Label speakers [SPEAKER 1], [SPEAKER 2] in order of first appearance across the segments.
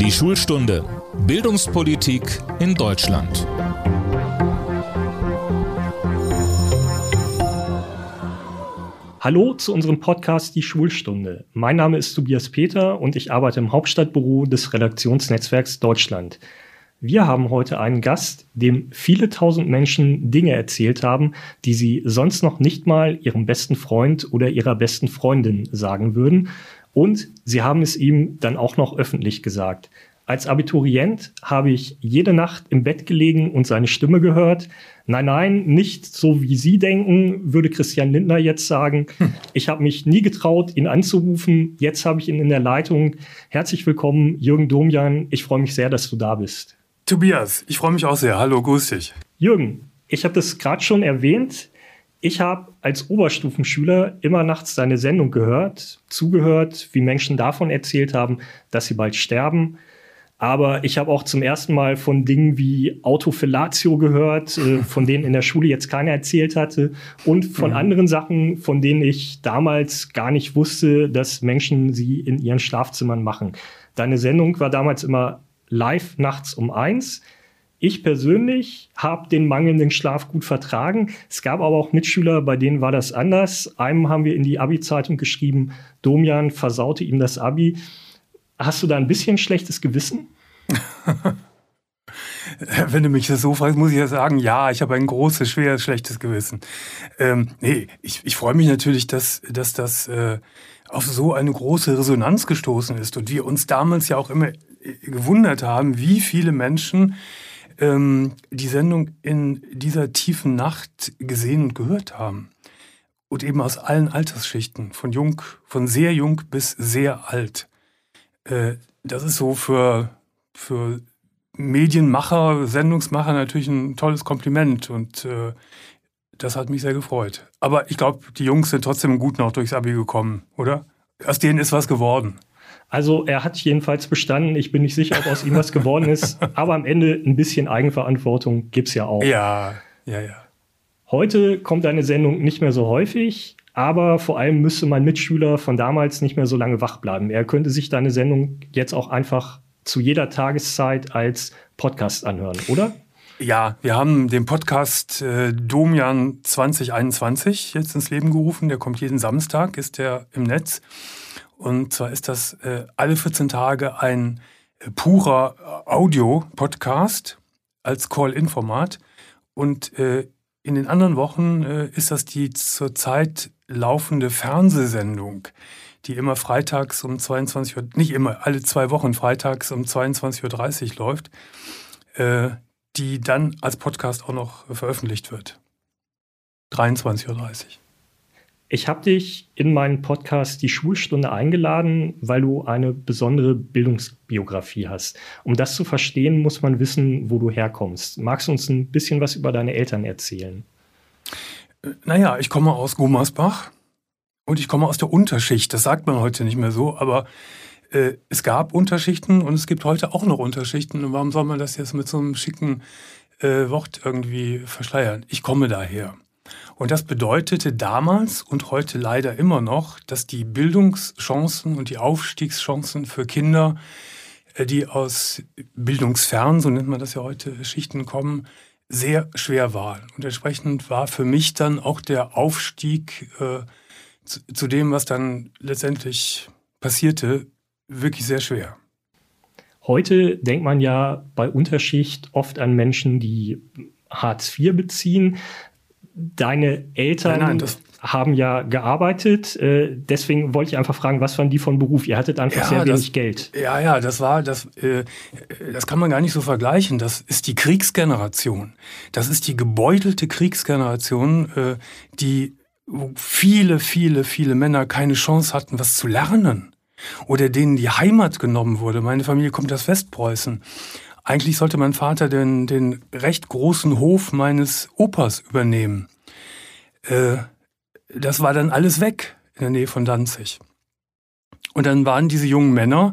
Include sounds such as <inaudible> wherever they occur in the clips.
[SPEAKER 1] Die Schulstunde Bildungspolitik in Deutschland.
[SPEAKER 2] Hallo zu unserem Podcast Die Schulstunde. Mein Name ist Tobias Peter und ich arbeite im Hauptstadtbüro des Redaktionsnetzwerks Deutschland. Wir haben heute einen Gast, dem viele tausend Menschen Dinge erzählt haben, die sie sonst noch nicht mal ihrem besten Freund oder ihrer besten Freundin sagen würden. Und sie haben es ihm dann auch noch öffentlich gesagt. Als Abiturient habe ich jede Nacht im Bett gelegen und seine Stimme gehört. Nein, nein, nicht so wie Sie denken, würde Christian Lindner jetzt sagen. Hm. Ich habe mich nie getraut, ihn anzurufen. Jetzt habe ich ihn in der Leitung. Herzlich willkommen, Jürgen Domian. Ich freue mich sehr, dass du da bist.
[SPEAKER 3] Tobias, ich freue mich auch sehr. Hallo, grüß dich.
[SPEAKER 2] Jürgen, ich habe das gerade schon erwähnt. Ich habe als Oberstufenschüler immer nachts deine Sendung gehört, zugehört, wie Menschen davon erzählt haben, dass sie bald sterben aber ich habe auch zum ersten Mal von Dingen wie Autofellatio gehört, äh, <laughs> von denen in der Schule jetzt keiner erzählt hatte. Und von mhm. anderen Sachen, von denen ich damals gar nicht wusste, dass Menschen sie in ihren Schlafzimmern machen. Deine Sendung war damals immer live nachts um eins. Ich persönlich habe den mangelnden Schlaf gut vertragen. Es gab aber auch Mitschüler, bei denen war das anders. Einem haben wir in die Abi-Zeitung geschrieben, Domian versaute ihm das Abi. Hast du da ein bisschen schlechtes Gewissen? <laughs>
[SPEAKER 3] Wenn du mich so fragst, muss ich ja sagen, ja, ich habe ein großes, schweres, schlechtes Gewissen. Ähm, nee, ich, ich freue mich natürlich, dass, dass das äh, auf so eine große Resonanz gestoßen ist und wir uns damals ja auch immer äh, gewundert haben, wie viele Menschen ähm, die Sendung in dieser tiefen Nacht gesehen und gehört haben. Und eben aus allen Altersschichten, von jung, von sehr jung bis sehr alt. Äh, das ist so für, für Medienmacher, Sendungsmacher natürlich ein tolles Kompliment und äh, das hat mich sehr gefreut. Aber ich glaube, die Jungs sind trotzdem gut noch durchs Abi gekommen, oder? Aus denen ist was geworden.
[SPEAKER 2] Also er hat jedenfalls bestanden. Ich bin nicht sicher, ob aus ihm was geworden ist. <laughs> Aber am Ende ein bisschen Eigenverantwortung gibt es ja auch.
[SPEAKER 3] Ja, ja, ja.
[SPEAKER 2] Heute kommt eine Sendung nicht mehr so häufig. Aber vor allem müsste mein Mitschüler von damals nicht mehr so lange wach bleiben. Er könnte sich deine Sendung jetzt auch einfach zu jeder Tageszeit als Podcast anhören, oder?
[SPEAKER 3] Ja, wir haben den Podcast äh, Domian 2021 jetzt ins Leben gerufen. Der kommt jeden Samstag, ist der im Netz. Und zwar ist das äh, alle 14 Tage ein äh, purer Audio-Podcast als Call-In-Format. Und äh, in den anderen Wochen äh, ist das die zurzeit laufende Fernsehsendung, die immer freitags um 22 Uhr, nicht immer, alle zwei Wochen freitags um 22.30 Uhr läuft, äh, die dann als Podcast auch noch veröffentlicht wird. 23.30 Uhr.
[SPEAKER 2] Ich habe dich in meinen Podcast Die Schulstunde eingeladen, weil du eine besondere Bildungsbiografie hast. Um das zu verstehen, muss man wissen, wo du herkommst. Magst du uns ein bisschen was über deine Eltern erzählen?
[SPEAKER 3] Naja, ich komme aus Gummersbach und ich komme aus der Unterschicht. Das sagt man heute nicht mehr so, aber äh, es gab Unterschichten und es gibt heute auch noch Unterschichten. Und warum soll man das jetzt mit so einem schicken äh, Wort irgendwie verschleiern? Ich komme daher. Und das bedeutete damals und heute leider immer noch, dass die Bildungschancen und die Aufstiegschancen für Kinder, äh, die aus bildungsfern, so nennt man das ja heute, Schichten kommen, sehr schwer war. Und entsprechend war für mich dann auch der Aufstieg äh, zu, zu dem, was dann letztendlich passierte, wirklich sehr schwer.
[SPEAKER 2] Heute denkt man ja bei Unterschicht oft an Menschen, die Hartz IV beziehen. Deine Eltern nein, nein, haben ja gearbeitet. Äh, deswegen wollte ich einfach fragen, was waren die von Beruf? Ihr hattet einfach ja, sehr wenig
[SPEAKER 3] das,
[SPEAKER 2] Geld.
[SPEAKER 3] Ja, ja, das war, das, äh, das kann man gar nicht so vergleichen. Das ist die Kriegsgeneration. Das ist die gebeutelte Kriegsgeneration, äh, die wo viele, viele, viele Männer keine Chance hatten, was zu lernen. Oder denen die Heimat genommen wurde. Meine Familie kommt aus Westpreußen. Eigentlich sollte mein Vater den, den recht großen Hof meines Opas übernehmen. Äh, das war dann alles weg in der Nähe von Danzig. Und dann waren diese jungen Männer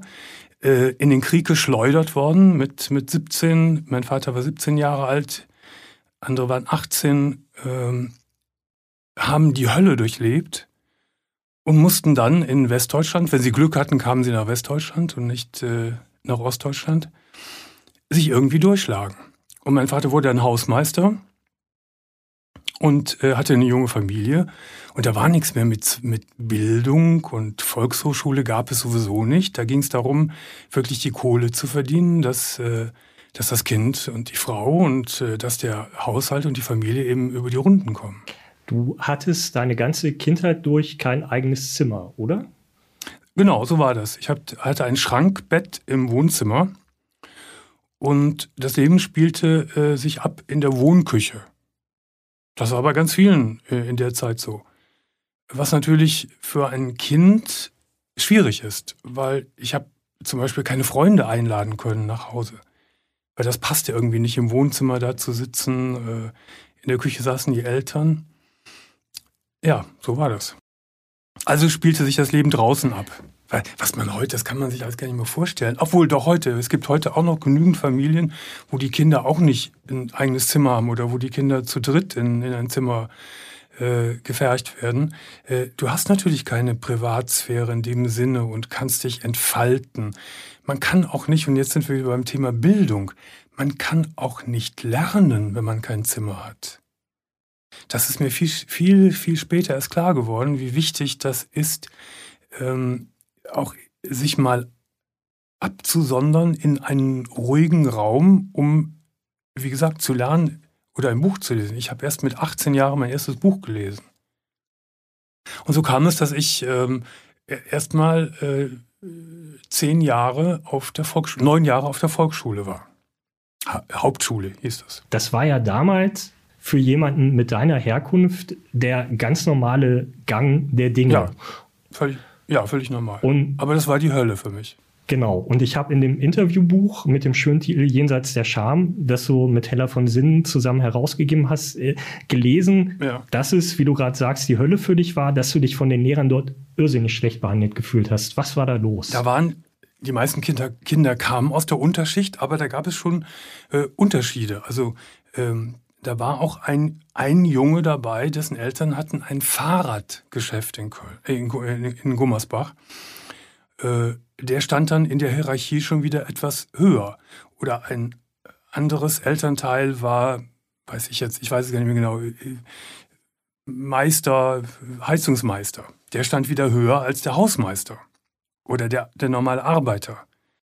[SPEAKER 3] äh, in den Krieg geschleudert worden mit, mit 17. Mein Vater war 17 Jahre alt, andere waren 18, ähm, haben die Hölle durchlebt und mussten dann in Westdeutschland, wenn sie Glück hatten, kamen sie nach Westdeutschland und nicht äh, nach Ostdeutschland, sich irgendwie durchschlagen. Und mein Vater wurde dann Hausmeister und äh, hatte eine junge Familie. Und da war nichts mehr mit, mit Bildung und Volkshochschule gab es sowieso nicht. Da ging es darum, wirklich die Kohle zu verdienen, dass, äh, dass das Kind und die Frau und äh, dass der Haushalt und die Familie eben über die Runden kommen.
[SPEAKER 2] Du hattest deine ganze Kindheit durch kein eigenes Zimmer, oder?
[SPEAKER 3] Genau, so war das. Ich hab, hatte ein Schrankbett im Wohnzimmer und das Leben spielte äh, sich ab in der Wohnküche. Das war bei ganz vielen äh, in der Zeit so. Was natürlich für ein Kind schwierig ist, weil ich habe zum Beispiel keine Freunde einladen können nach Hause. Weil das passte irgendwie nicht im Wohnzimmer da zu sitzen. Äh, in der Küche saßen die Eltern. Ja, so war das. Also spielte sich das Leben draußen ab. Was man heute, das kann man sich alles gar nicht mehr vorstellen. Obwohl doch heute, es gibt heute auch noch genügend Familien, wo die Kinder auch nicht ein eigenes Zimmer haben oder wo die Kinder zu dritt in, in ein Zimmer äh, gefercht werden. Äh, du hast natürlich keine Privatsphäre in dem Sinne und kannst dich entfalten. Man kann auch nicht, und jetzt sind wir wieder beim Thema Bildung, man kann auch nicht lernen, wenn man kein Zimmer hat. Das ist mir viel, viel, viel später erst klar geworden, wie wichtig das ist, ähm, auch sich mal abzusondern in einen ruhigen Raum, um, wie gesagt, zu lernen oder ein Buch zu lesen. Ich habe erst mit 18 Jahren mein erstes Buch gelesen. Und so kam es, dass ich ähm, erst mal äh, zehn Jahre auf der Volksschule, neun Jahre auf der Volksschule war. Ha Hauptschule hieß das.
[SPEAKER 2] Das war ja damals für jemanden mit deiner Herkunft der ganz normale Gang der Dinge.
[SPEAKER 3] Ja, völlig, ja, völlig normal. Und Aber das war die Hölle für mich.
[SPEAKER 2] Genau. Und ich habe in dem Interviewbuch mit dem schönen Titel Jenseits der Scham, das du mit Heller von Sinnen zusammen herausgegeben hast, äh, gelesen, ja. dass es, wie du gerade sagst, die Hölle für dich war, dass du dich von den Lehrern dort irrsinnig schlecht behandelt gefühlt hast. Was war da los?
[SPEAKER 3] Da waren die meisten Kinder, Kinder kamen aus der Unterschicht, aber da gab es schon äh, Unterschiede. Also ähm, da war auch ein, ein Junge dabei, dessen Eltern hatten ein Fahrradgeschäft in, Köln, äh, in, in Gummersbach. Äh, der stand dann in der Hierarchie schon wieder etwas höher. Oder ein anderes Elternteil war, weiß ich jetzt, ich weiß es gar nicht mehr genau, äh, Meister, Heizungsmeister. Der stand wieder höher als der Hausmeister oder der, der normale Arbeiter.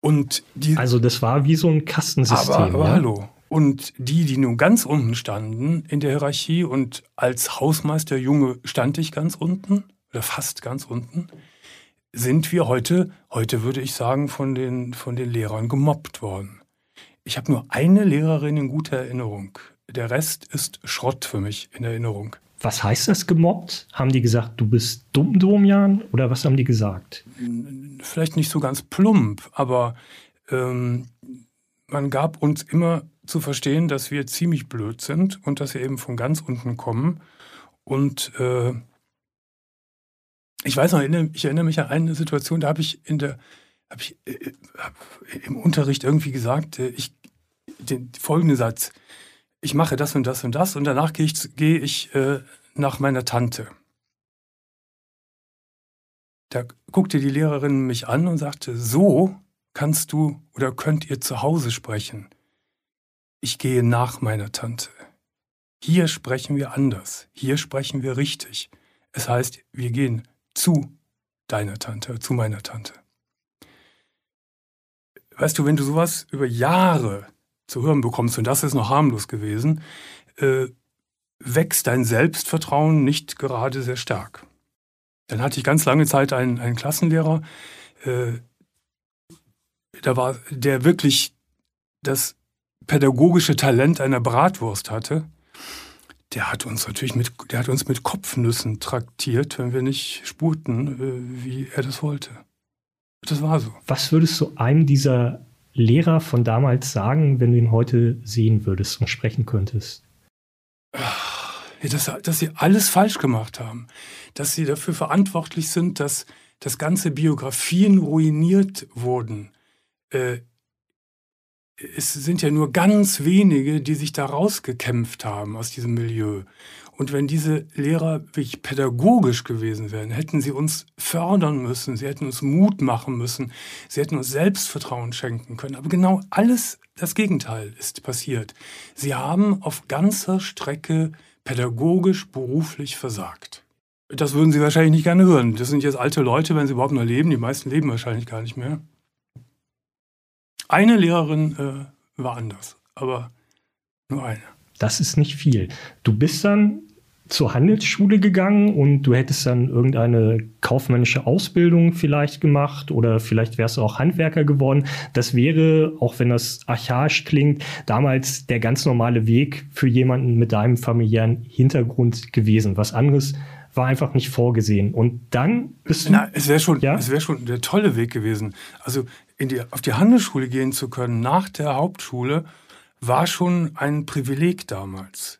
[SPEAKER 2] Und die, also das war wie so ein Kastensystem.
[SPEAKER 3] Aber, aber ja? hallo, und die, die nun ganz unten standen in der Hierarchie und als Hausmeister Junge stand ich ganz unten oder fast ganz unten, sind wir heute, heute würde ich sagen, von den, von den Lehrern gemobbt worden. Ich habe nur eine Lehrerin in guter Erinnerung. Der Rest ist Schrott für mich in Erinnerung.
[SPEAKER 2] Was heißt das gemobbt? Haben die gesagt, du bist dumm, Domian? Oder was haben die gesagt?
[SPEAKER 3] Vielleicht nicht so ganz plump, aber ähm, man gab uns immer zu verstehen, dass wir ziemlich blöd sind und dass wir eben von ganz unten kommen. Und äh, ich weiß noch, ich erinnere mich an eine Situation, da habe ich in der, habe ich äh, hab im Unterricht irgendwie gesagt, äh, ich den folgenden Satz: Ich mache das und das und das und danach gehe ich, gehe ich äh, nach meiner Tante. Da guckte die Lehrerin mich an und sagte: So kannst du oder könnt ihr zu Hause sprechen ich gehe nach meiner Tante. Hier sprechen wir anders, hier sprechen wir richtig. Es heißt, wir gehen zu deiner Tante, zu meiner Tante. Weißt du, wenn du sowas über Jahre zu hören bekommst, und das ist noch harmlos gewesen, äh, wächst dein Selbstvertrauen nicht gerade sehr stark. Dann hatte ich ganz lange Zeit einen, einen Klassenlehrer, äh, da war, der wirklich das pädagogische Talent einer Bratwurst hatte, der hat uns natürlich mit, der hat uns mit Kopfnüssen traktiert, wenn wir nicht spurten, äh, wie er das wollte. Das war so.
[SPEAKER 2] Was würdest du einem dieser Lehrer von damals sagen, wenn du ihn heute sehen würdest und sprechen könntest?
[SPEAKER 3] Dass, dass sie alles falsch gemacht haben. Dass sie dafür verantwortlich sind, dass, dass ganze Biografien ruiniert wurden. Äh, es sind ja nur ganz wenige, die sich da rausgekämpft haben aus diesem Milieu. Und wenn diese Lehrer wirklich pädagogisch gewesen wären, hätten sie uns fördern müssen, sie hätten uns Mut machen müssen, sie hätten uns Selbstvertrauen schenken können. Aber genau alles das Gegenteil ist passiert. Sie haben auf ganzer Strecke pädagogisch, beruflich versagt. Das würden Sie wahrscheinlich nicht gerne hören. Das sind jetzt alte Leute, wenn sie überhaupt noch leben. Die meisten leben wahrscheinlich gar nicht mehr. Eine Lehrerin äh, war anders, aber nur eine.
[SPEAKER 2] Das ist nicht viel. Du bist dann zur Handelsschule gegangen und du hättest dann irgendeine kaufmännische Ausbildung vielleicht gemacht oder vielleicht wärst du auch Handwerker geworden. Das wäre, auch wenn das archaisch klingt, damals der ganz normale Weg für jemanden mit deinem familiären Hintergrund gewesen. Was anderes war einfach nicht vorgesehen. Und dann bist du.
[SPEAKER 3] Na, es wäre schon, ja? es schon der tolle Weg gewesen. Also die, auf die Handelsschule gehen zu können nach der Hauptschule war schon ein Privileg damals.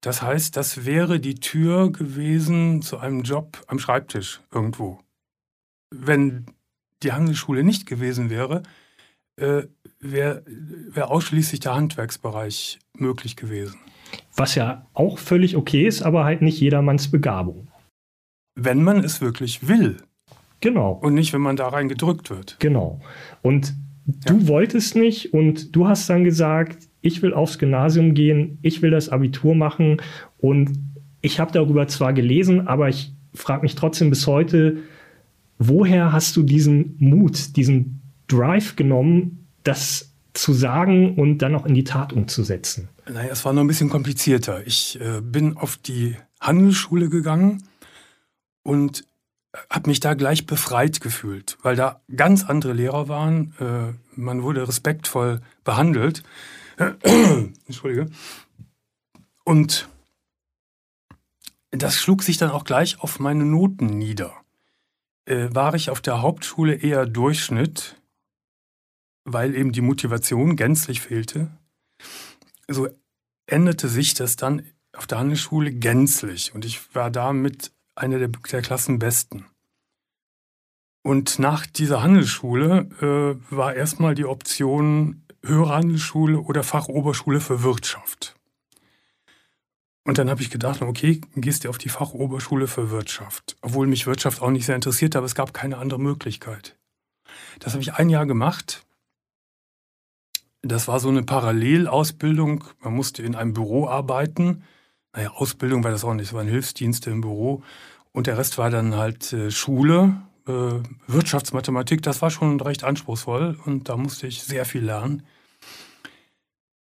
[SPEAKER 3] Das heißt, das wäre die Tür gewesen zu einem Job am Schreibtisch irgendwo. Wenn die Handelsschule nicht gewesen wäre, äh, wäre wär ausschließlich der Handwerksbereich möglich gewesen.
[SPEAKER 2] Was ja auch völlig okay ist, aber halt nicht jedermanns Begabung.
[SPEAKER 3] Wenn man es wirklich will.
[SPEAKER 2] Genau.
[SPEAKER 3] Und nicht, wenn man da rein gedrückt wird.
[SPEAKER 2] Genau. Und du ja. wolltest nicht und du hast dann gesagt, ich will aufs Gymnasium gehen, ich will das Abitur machen und ich habe darüber zwar gelesen, aber ich frage mich trotzdem bis heute, woher hast du diesen Mut, diesen Drive genommen, das zu sagen und dann auch in die Tat umzusetzen?
[SPEAKER 3] Naja, es war noch ein bisschen komplizierter. Ich äh, bin auf die Handelsschule gegangen und habe mich da gleich befreit gefühlt, weil da ganz andere Lehrer waren. Äh, man wurde respektvoll behandelt. <clears throat> Entschuldige. Und das schlug sich dann auch gleich auf meine Noten nieder. Äh, war ich auf der Hauptschule eher Durchschnitt, weil eben die Motivation gänzlich fehlte, so änderte sich das dann auf der Handelsschule gänzlich und ich war da mit einer der, der Klassenbesten. Und nach dieser Handelsschule äh, war erstmal die Option Höhere Handelsschule oder Fachoberschule für Wirtschaft. Und dann habe ich gedacht, okay, gehst du auf die Fachoberschule für Wirtschaft. Obwohl mich Wirtschaft auch nicht sehr interessiert, aber es gab keine andere Möglichkeit. Das habe ich ein Jahr gemacht. Das war so eine Parallelausbildung. Man musste in einem Büro arbeiten. Naja, Ausbildung war das auch nicht, es waren Hilfsdienste im Büro. Und der Rest war dann halt äh, Schule, äh, Wirtschaftsmathematik. Das war schon recht anspruchsvoll und da musste ich sehr viel lernen.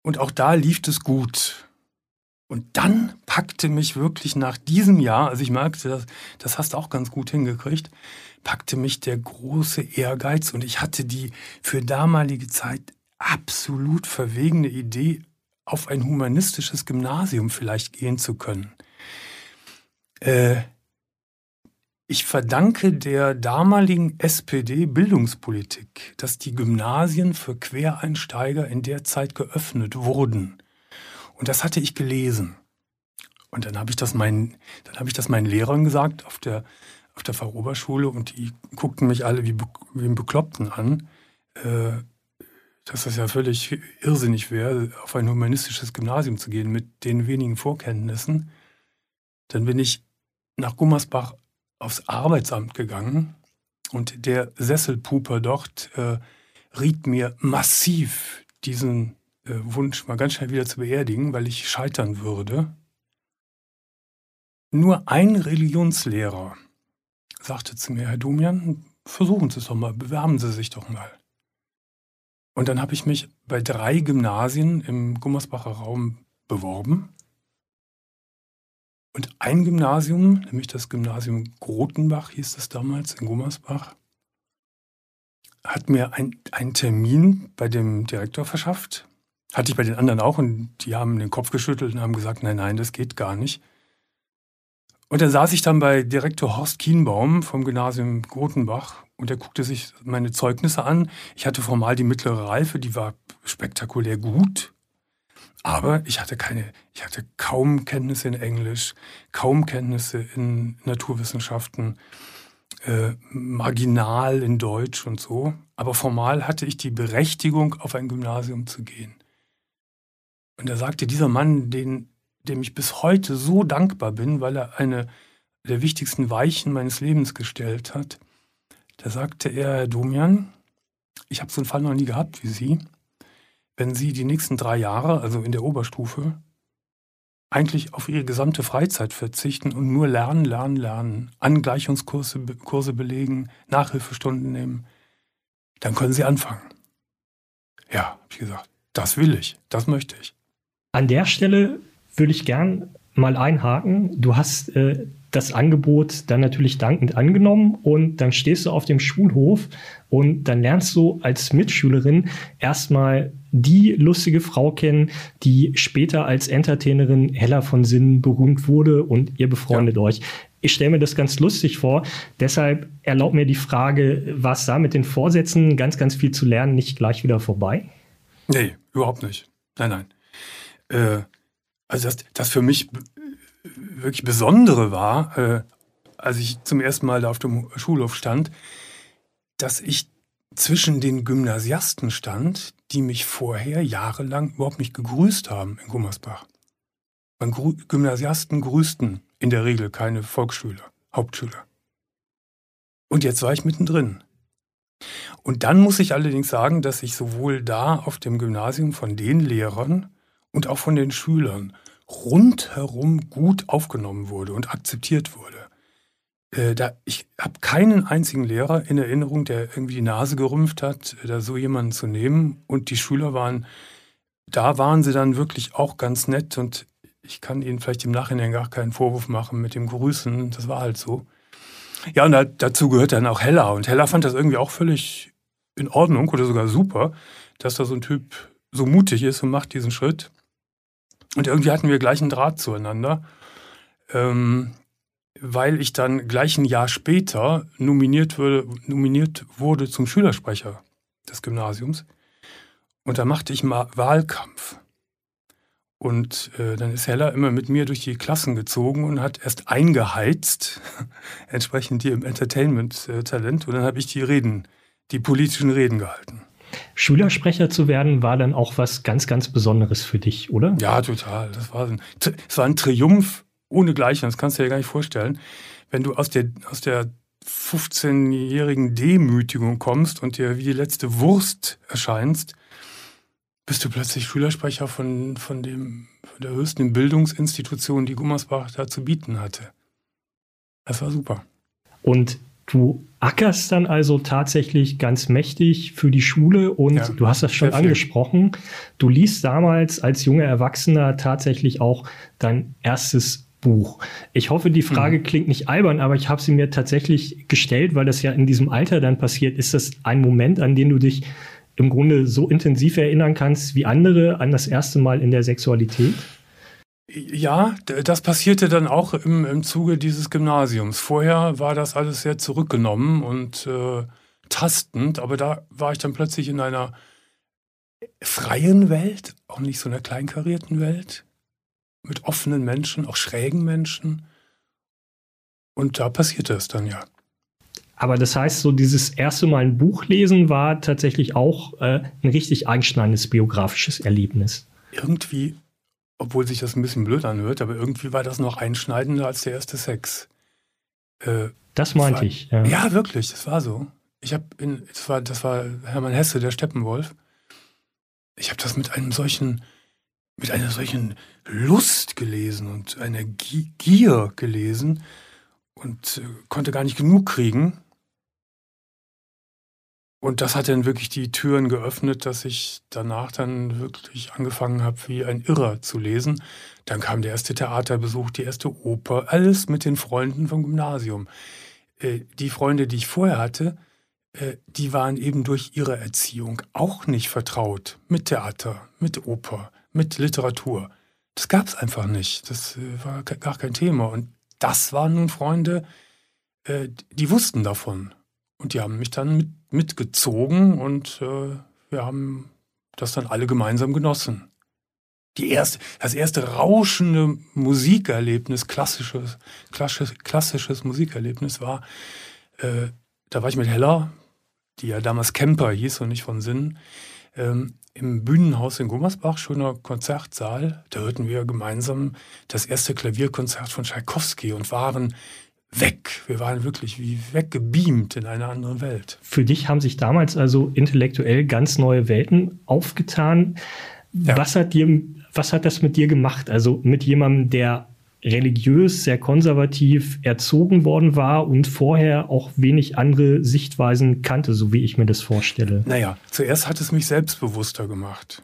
[SPEAKER 3] Und auch da lief es gut. Und dann packte mich wirklich nach diesem Jahr, also ich merkte, das, das hast du auch ganz gut hingekriegt, packte mich der große Ehrgeiz und ich hatte die für damalige Zeit absolut verwegene Idee, auf ein humanistisches Gymnasium vielleicht gehen zu können. Äh, ich verdanke der damaligen SPD-Bildungspolitik, dass die Gymnasien für Quereinsteiger in der Zeit geöffnet wurden. Und das hatte ich gelesen. Und dann habe ich das meinen, ich das meinen Lehrern gesagt auf der, auf der Fachoberschule und die guckten mich alle wie, wie einen Bekloppten an, äh, dass das ja völlig irrsinnig wäre, auf ein humanistisches Gymnasium zu gehen mit den wenigen Vorkenntnissen. Dann bin ich nach Gummersbach aufs Arbeitsamt gegangen und der Sesselpuper dort äh, riet mir massiv diesen äh, Wunsch mal ganz schnell wieder zu beerdigen, weil ich scheitern würde. Nur ein Religionslehrer sagte zu mir, Herr Domian, versuchen Sie es doch mal, bewerben Sie sich doch mal. Und dann habe ich mich bei drei Gymnasien im Gummersbacher Raum beworben und ein Gymnasium, nämlich das Gymnasium Grotenbach hieß es damals in Gummersbach, hat mir einen Termin bei dem Direktor verschafft. Hatte ich bei den anderen auch und die haben den Kopf geschüttelt und haben gesagt, nein, nein, das geht gar nicht. Und dann saß ich dann bei Direktor Horst Kienbaum vom Gymnasium Grotenbach und er guckte sich meine Zeugnisse an. Ich hatte formal die mittlere Reife, die war spektakulär gut. Aber ich hatte keine, ich hatte kaum Kenntnisse in Englisch, kaum Kenntnisse in Naturwissenschaften, äh, marginal in Deutsch und so. Aber formal hatte ich die Berechtigung, auf ein Gymnasium zu gehen. Und da sagte dieser Mann, den, dem ich bis heute so dankbar bin, weil er eine der wichtigsten Weichen meines Lebens gestellt hat. Da sagte er, Herr Domian, ich habe so einen Fall noch nie gehabt wie Sie. Wenn Sie die nächsten drei Jahre, also in der Oberstufe, eigentlich auf Ihre gesamte Freizeit verzichten und nur lernen, lernen, lernen, Angleichungskurse Kurse belegen, Nachhilfestunden nehmen, dann können Sie anfangen. Ja, habe ich gesagt, das will ich, das möchte ich.
[SPEAKER 2] An der Stelle würde ich gern mal einhaken. Du hast äh, das Angebot dann natürlich dankend angenommen und dann stehst du auf dem Schulhof und dann lernst du als Mitschülerin erstmal die lustige Frau kennen, die später als Entertainerin Hella von Sinnen berühmt wurde und ihr befreundet ja. euch. Ich stelle mir das ganz lustig vor. Deshalb erlaubt mir die Frage, war es da mit den Vorsätzen, ganz, ganz viel zu lernen, nicht gleich wieder vorbei?
[SPEAKER 3] Nee, überhaupt nicht. Nein, nein. Äh, also das, das für mich wirklich Besondere war, äh, als ich zum ersten Mal da auf dem Schulhof stand, dass ich zwischen den Gymnasiasten stand, die mich vorher jahrelang überhaupt nicht gegrüßt haben in Gummersbach. Man Grü Gymnasiasten grüßten in der Regel keine Volksschüler, Hauptschüler. Und jetzt war ich mittendrin. Und dann muss ich allerdings sagen, dass ich sowohl da auf dem Gymnasium von den Lehrern und auch von den Schülern rundherum gut aufgenommen wurde und akzeptiert wurde. Äh, da, ich habe keinen einzigen Lehrer in Erinnerung, der irgendwie die Nase gerümpft hat, da so jemanden zu nehmen. Und die Schüler waren, da waren sie dann wirklich auch ganz nett und ich kann ihnen vielleicht im Nachhinein gar keinen Vorwurf machen mit dem Grüßen. Das war halt so. Ja, und da, dazu gehört dann auch Hella. Und Hella fand das irgendwie auch völlig in Ordnung oder sogar super, dass da so ein Typ so mutig ist und macht diesen Schritt. Und irgendwie hatten wir gleich einen Draht zueinander, ähm, weil ich dann gleich ein Jahr später nominiert wurde, nominiert wurde zum Schülersprecher des Gymnasiums. Und da machte ich mal Wahlkampf. Und äh, dann ist Hella immer mit mir durch die Klassen gezogen und hat erst eingeheizt, <laughs> entsprechend hier im Entertainment-Talent. Und dann habe ich die Reden, die politischen Reden gehalten.
[SPEAKER 2] Schülersprecher zu werden, war dann auch was ganz, ganz Besonderes für dich, oder?
[SPEAKER 3] Ja, total. Das war ein, das war ein Triumph ohne Gleichen. Das kannst du dir gar nicht vorstellen. Wenn du aus der, aus der 15-jährigen Demütigung kommst und dir wie die letzte Wurst erscheinst, bist du plötzlich Schülersprecher von, von, dem, von der höchsten Bildungsinstitution, die Gummersbach da zu bieten hatte. Das war super.
[SPEAKER 2] Und Du ackerst dann also tatsächlich ganz mächtig für die Schule und ja, du hast das schon angesprochen. Du liest damals als junger Erwachsener tatsächlich auch dein erstes Buch. Ich hoffe, die Frage mhm. klingt nicht albern, aber ich habe sie mir tatsächlich gestellt, weil das ja in diesem Alter dann passiert. Ist das ein Moment, an den du dich im Grunde so intensiv erinnern kannst wie andere an das erste Mal in der Sexualität?
[SPEAKER 3] Ja, das passierte dann auch im, im Zuge dieses Gymnasiums. Vorher war das alles sehr zurückgenommen und äh, tastend, aber da war ich dann plötzlich in einer freien Welt, auch nicht so einer kleinkarierten Welt, mit offenen Menschen, auch schrägen Menschen. Und da passierte es dann ja.
[SPEAKER 2] Aber das heißt, so dieses erste Mal ein Buch lesen war tatsächlich auch äh, ein richtig einschneidendes biografisches Erlebnis.
[SPEAKER 3] Irgendwie obwohl sich das ein bisschen blöd anhört, aber irgendwie war das noch einschneidender als der erste Sex.
[SPEAKER 2] Äh, das meinte
[SPEAKER 3] war,
[SPEAKER 2] ich.
[SPEAKER 3] Ja. ja. wirklich, das war so. Ich habe das war, das war Hermann Hesse, der Steppenwolf. Ich habe das mit einem solchen, mit einer solchen Lust gelesen und einer Gier gelesen und äh, konnte gar nicht genug kriegen. Und das hat dann wirklich die Türen geöffnet, dass ich danach dann wirklich angefangen habe, wie ein Irrer zu lesen. Dann kam der erste Theaterbesuch, die erste Oper, alles mit den Freunden vom Gymnasium. Äh, die Freunde, die ich vorher hatte, äh, die waren eben durch ihre Erziehung auch nicht vertraut mit Theater, mit Oper, mit Literatur. Das gab es einfach nicht. Das äh, war gar kein Thema. Und das waren nun Freunde, die wussten davon. Und die haben mich dann mit, mitgezogen und äh, wir haben das dann alle gemeinsam genossen. Die erste, das erste rauschende Musikerlebnis, klassisches, klassisches, klassisches Musikerlebnis war, äh, da war ich mit Hella, die ja damals Camper hieß und nicht von Sinn, ähm, im Bühnenhaus in Gummersbach, schöner Konzertsaal. Da hörten wir gemeinsam das erste Klavierkonzert von Tschaikowski und waren weg. Wir waren wirklich wie weggebeamt in eine andere Welt.
[SPEAKER 2] Für dich haben sich damals also intellektuell ganz neue Welten aufgetan. Ja. Was hat dir, was hat das mit dir gemacht? Also mit jemandem, der religiös, sehr konservativ erzogen worden war und vorher auch wenig andere Sichtweisen kannte, so wie ich mir das vorstelle.
[SPEAKER 3] Naja, zuerst hat es mich selbstbewusster gemacht.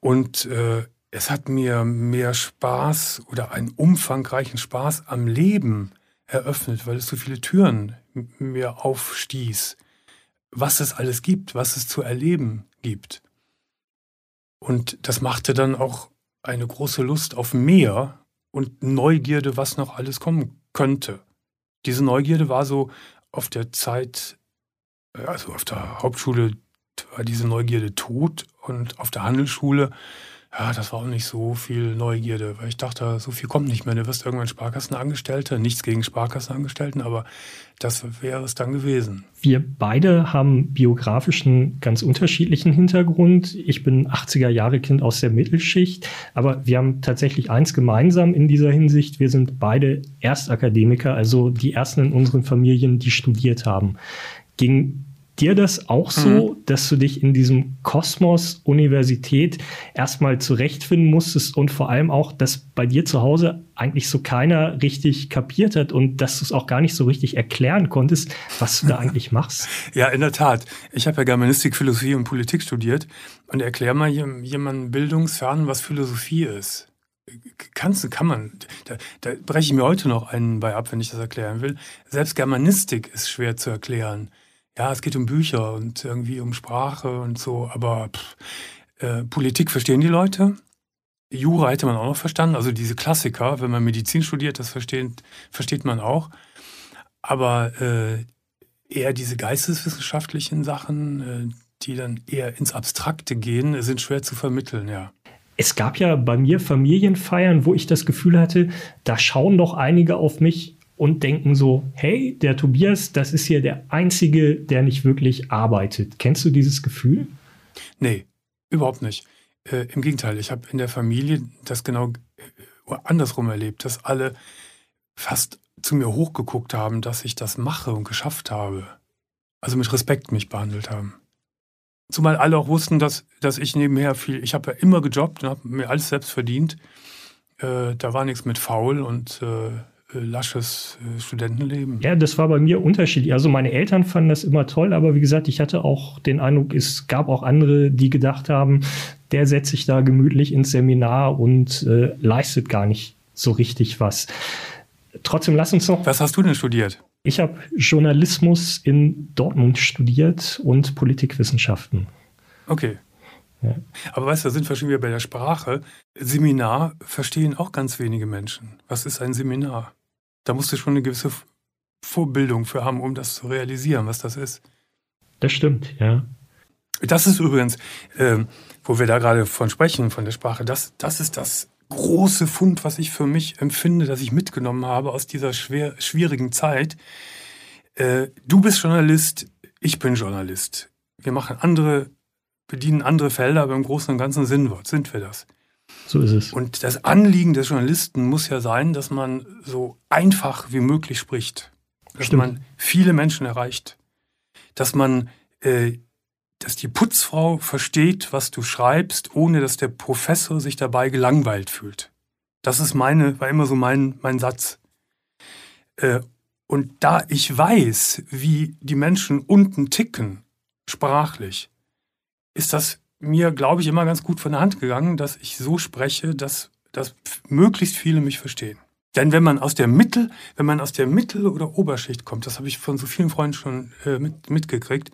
[SPEAKER 3] Und äh, es hat mir mehr Spaß oder einen umfangreichen Spaß am Leben eröffnet, weil es so viele Türen mir aufstieß, was es alles gibt, was es zu erleben gibt. Und das machte dann auch eine große Lust auf mehr und Neugierde, was noch alles kommen könnte. Diese Neugierde war so auf der Zeit, äh, also auf der Hauptschule war diese Neugierde tot und auf der Handelsschule ja, das war auch nicht so viel Neugierde, weil ich dachte, so viel kommt nicht mehr. Du wirst irgendwann Sparkassenangestellter. Nichts gegen Sparkassenangestellten, aber das wäre es dann gewesen.
[SPEAKER 2] Wir beide haben biografisch einen ganz unterschiedlichen Hintergrund. Ich bin 80er Jahre Kind aus der Mittelschicht, aber wir haben tatsächlich eins gemeinsam in dieser Hinsicht. Wir sind beide Erstakademiker, also die ersten in unseren Familien, die studiert haben. Ging dir das auch so, mhm. dass du dich in diesem Kosmos Universität erstmal zurechtfinden musstest und vor allem auch, dass bei dir zu Hause eigentlich so keiner richtig kapiert hat und dass du es auch gar nicht so richtig erklären konntest, was du da <laughs> eigentlich machst?
[SPEAKER 3] Ja, in der Tat. Ich habe ja Germanistik, Philosophie und Politik studiert und erklär mal jemandem bildungsfern, was Philosophie ist. Kannst du, kann man, da, da breche ich mir heute noch einen bei ab, wenn ich das erklären will. Selbst Germanistik ist schwer zu erklären ja, es geht um Bücher und irgendwie um Sprache und so, aber pff, äh, Politik verstehen die Leute. Jura hätte man auch noch verstanden, also diese Klassiker, wenn man Medizin studiert, das versteht, versteht man auch. Aber äh, eher diese geisteswissenschaftlichen Sachen, äh, die dann eher ins Abstrakte gehen, sind schwer zu vermitteln, ja.
[SPEAKER 2] Es gab ja bei mir Familienfeiern, wo ich das Gefühl hatte, da schauen doch einige auf mich und denken so, hey, der Tobias, das ist hier der Einzige, der nicht wirklich arbeitet. Kennst du dieses Gefühl?
[SPEAKER 3] Nee, überhaupt nicht. Äh, Im Gegenteil, ich habe in der Familie das genau äh, andersrum erlebt, dass alle fast zu mir hochgeguckt haben, dass ich das mache und geschafft habe. Also mit Respekt mich behandelt haben. Zumal alle auch wussten, dass, dass ich nebenher viel, ich habe ja immer gejobbt und habe mir alles selbst verdient. Äh, da war nichts mit faul und äh, lasches äh, Studentenleben.
[SPEAKER 2] Ja, das war bei mir unterschiedlich. Also meine Eltern fanden das immer toll, aber wie gesagt, ich hatte auch den Eindruck, es gab auch andere, die gedacht haben, der setzt sich da gemütlich ins Seminar und äh, leistet gar nicht so richtig was. Trotzdem lass uns noch.
[SPEAKER 3] Was hast du denn studiert?
[SPEAKER 2] Ich habe Journalismus in Dortmund studiert und Politikwissenschaften.
[SPEAKER 3] Okay. Ja. Aber weißt du, da sind wir schon wieder bei der Sprache. Seminar verstehen auch ganz wenige Menschen. Was ist ein Seminar? Da musst du schon eine gewisse Vorbildung für haben, um das zu realisieren, was das ist.
[SPEAKER 2] Das stimmt, ja.
[SPEAKER 3] Das ist übrigens, äh, wo wir da gerade von sprechen, von der Sprache, das, das ist das große Fund, was ich für mich empfinde, dass ich mitgenommen habe aus dieser schwer, schwierigen Zeit. Äh, du bist Journalist, ich bin Journalist. Wir machen andere bedienen andere Felder, aber im Großen und Ganzen sind wir, sind wir das.
[SPEAKER 2] So ist es.
[SPEAKER 3] Und das Anliegen des Journalisten muss ja sein, dass man so einfach wie möglich spricht. Dass Stimmt. man viele Menschen erreicht. Dass man, äh, dass die Putzfrau versteht, was du schreibst, ohne dass der Professor sich dabei gelangweilt fühlt. Das ist meine, war immer so mein, mein Satz. Äh, und da ich weiß, wie die Menschen unten ticken, sprachlich, ist das mir, glaube ich, immer ganz gut von der Hand gegangen, dass ich so spreche, dass, dass möglichst viele mich verstehen. Denn wenn man aus der Mittel, wenn man aus der Mittel- oder Oberschicht kommt, das habe ich von so vielen Freunden schon äh, mit, mitgekriegt,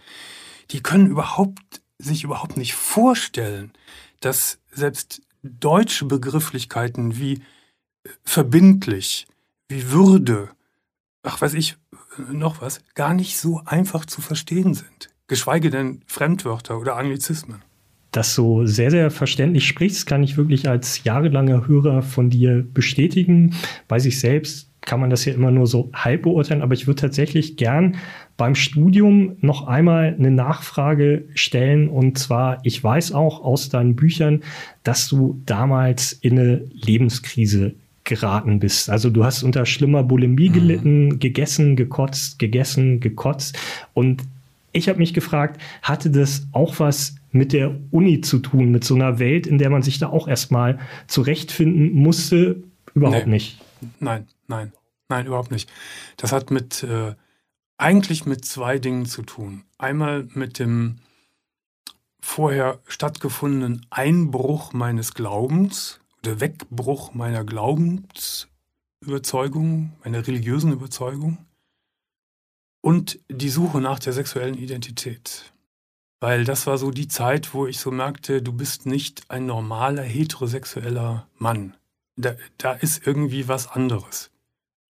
[SPEAKER 3] die können überhaupt sich überhaupt nicht vorstellen, dass selbst deutsche Begrifflichkeiten wie äh, verbindlich, wie Würde, ach weiß ich, äh, noch was, gar nicht so einfach zu verstehen sind geschweige denn Fremdwörter oder Anglizismen.
[SPEAKER 2] Dass du sehr, sehr verständlich sprichst, kann ich wirklich als jahrelanger Hörer von dir bestätigen. Bei sich selbst kann man das ja immer nur so halb beurteilen, aber ich würde tatsächlich gern beim Studium noch einmal eine Nachfrage stellen. Und zwar, ich weiß auch aus deinen Büchern, dass du damals in eine Lebenskrise geraten bist. Also du hast unter schlimmer Bulimie mhm. gelitten, gegessen, gekotzt, gegessen, gekotzt. Und ich habe mich gefragt, hatte das auch was mit der Uni zu tun, mit so einer Welt, in der man sich da auch erstmal zurechtfinden musste? Überhaupt nee. nicht.
[SPEAKER 3] Nein, nein, nein, überhaupt nicht. Das hat mit äh, eigentlich mit zwei Dingen zu tun. Einmal mit dem vorher stattgefundenen Einbruch meines Glaubens, der Wegbruch meiner Glaubensüberzeugung, meiner religiösen Überzeugung und die Suche nach der sexuellen Identität. Weil das war so die Zeit, wo ich so merkte, du bist nicht ein normaler heterosexueller Mann. Da, da ist irgendwie was anderes.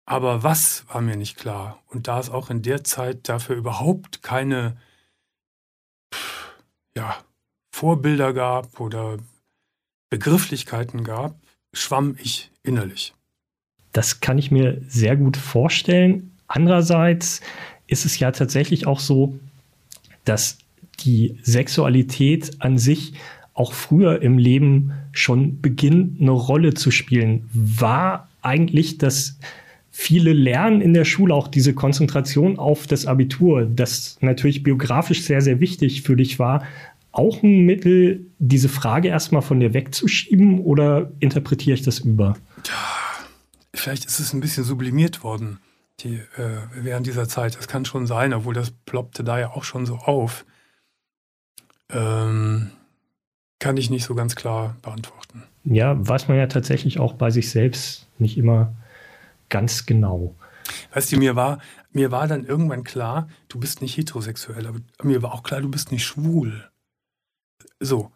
[SPEAKER 3] Aber was war mir nicht klar. Und da es auch in der Zeit dafür überhaupt keine ja, Vorbilder gab oder Begrifflichkeiten gab, schwamm ich innerlich.
[SPEAKER 2] Das kann ich mir sehr gut vorstellen. Andererseits ist es ja tatsächlich auch so, dass die Sexualität an sich auch früher im Leben schon beginnt, eine Rolle zu spielen. War eigentlich das viele lernen in der Schule auch diese Konzentration auf das Abitur, das natürlich biografisch sehr, sehr wichtig für dich war, auch ein Mittel, diese Frage erstmal von dir wegzuschieben oder interpretiere ich das über?
[SPEAKER 3] Ja, vielleicht ist es ein bisschen sublimiert worden die, äh, während dieser Zeit. Das kann schon sein, obwohl das ploppte da ja auch schon so auf. Ähm, kann ich nicht so ganz klar beantworten.
[SPEAKER 2] Ja, weiß man ja tatsächlich auch bei sich selbst nicht immer ganz genau.
[SPEAKER 3] Weißt du, mir war, mir war dann irgendwann klar, du bist nicht heterosexuell, aber mir war auch klar, du bist nicht schwul. So.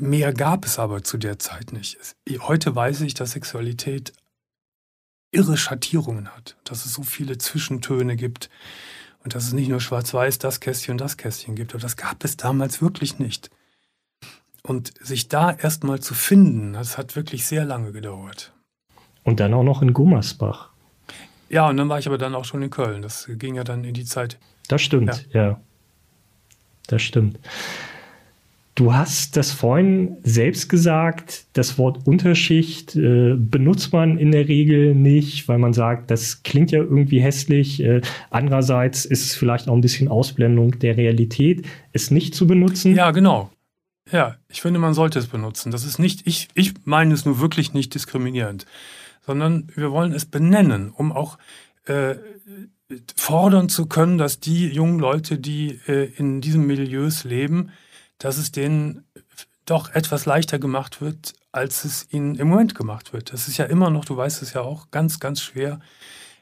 [SPEAKER 3] Mehr gab es aber zu der Zeit nicht. Heute weiß ich, dass Sexualität irre Schattierungen hat, dass es so viele Zwischentöne gibt und dass es nicht nur schwarz-weiß, das Kästchen und das Kästchen gibt. Aber das gab es damals wirklich nicht. Und sich da erstmal zu finden, das hat wirklich sehr lange gedauert.
[SPEAKER 2] Und dann auch noch in Gummersbach.
[SPEAKER 3] Ja, und dann war ich aber dann auch schon in Köln. Das ging ja dann in die Zeit.
[SPEAKER 2] Das stimmt, ja. ja. Das stimmt. Du hast das vorhin selbst gesagt, das Wort Unterschicht äh, benutzt man in der Regel nicht, weil man sagt, das klingt ja irgendwie hässlich. Äh, andererseits ist es vielleicht auch ein bisschen Ausblendung der Realität, es nicht zu benutzen.
[SPEAKER 3] Ja, genau. Ja, ich finde, man sollte es benutzen. Das ist nicht, ich, ich meine es nur wirklich nicht diskriminierend sondern wir wollen es benennen, um auch äh, fordern zu können, dass die jungen Leute, die äh, in diesen Milieus leben, dass es denen doch etwas leichter gemacht wird, als es ihnen im Moment gemacht wird. Das ist ja immer noch, du weißt es ja auch, ganz, ganz schwer,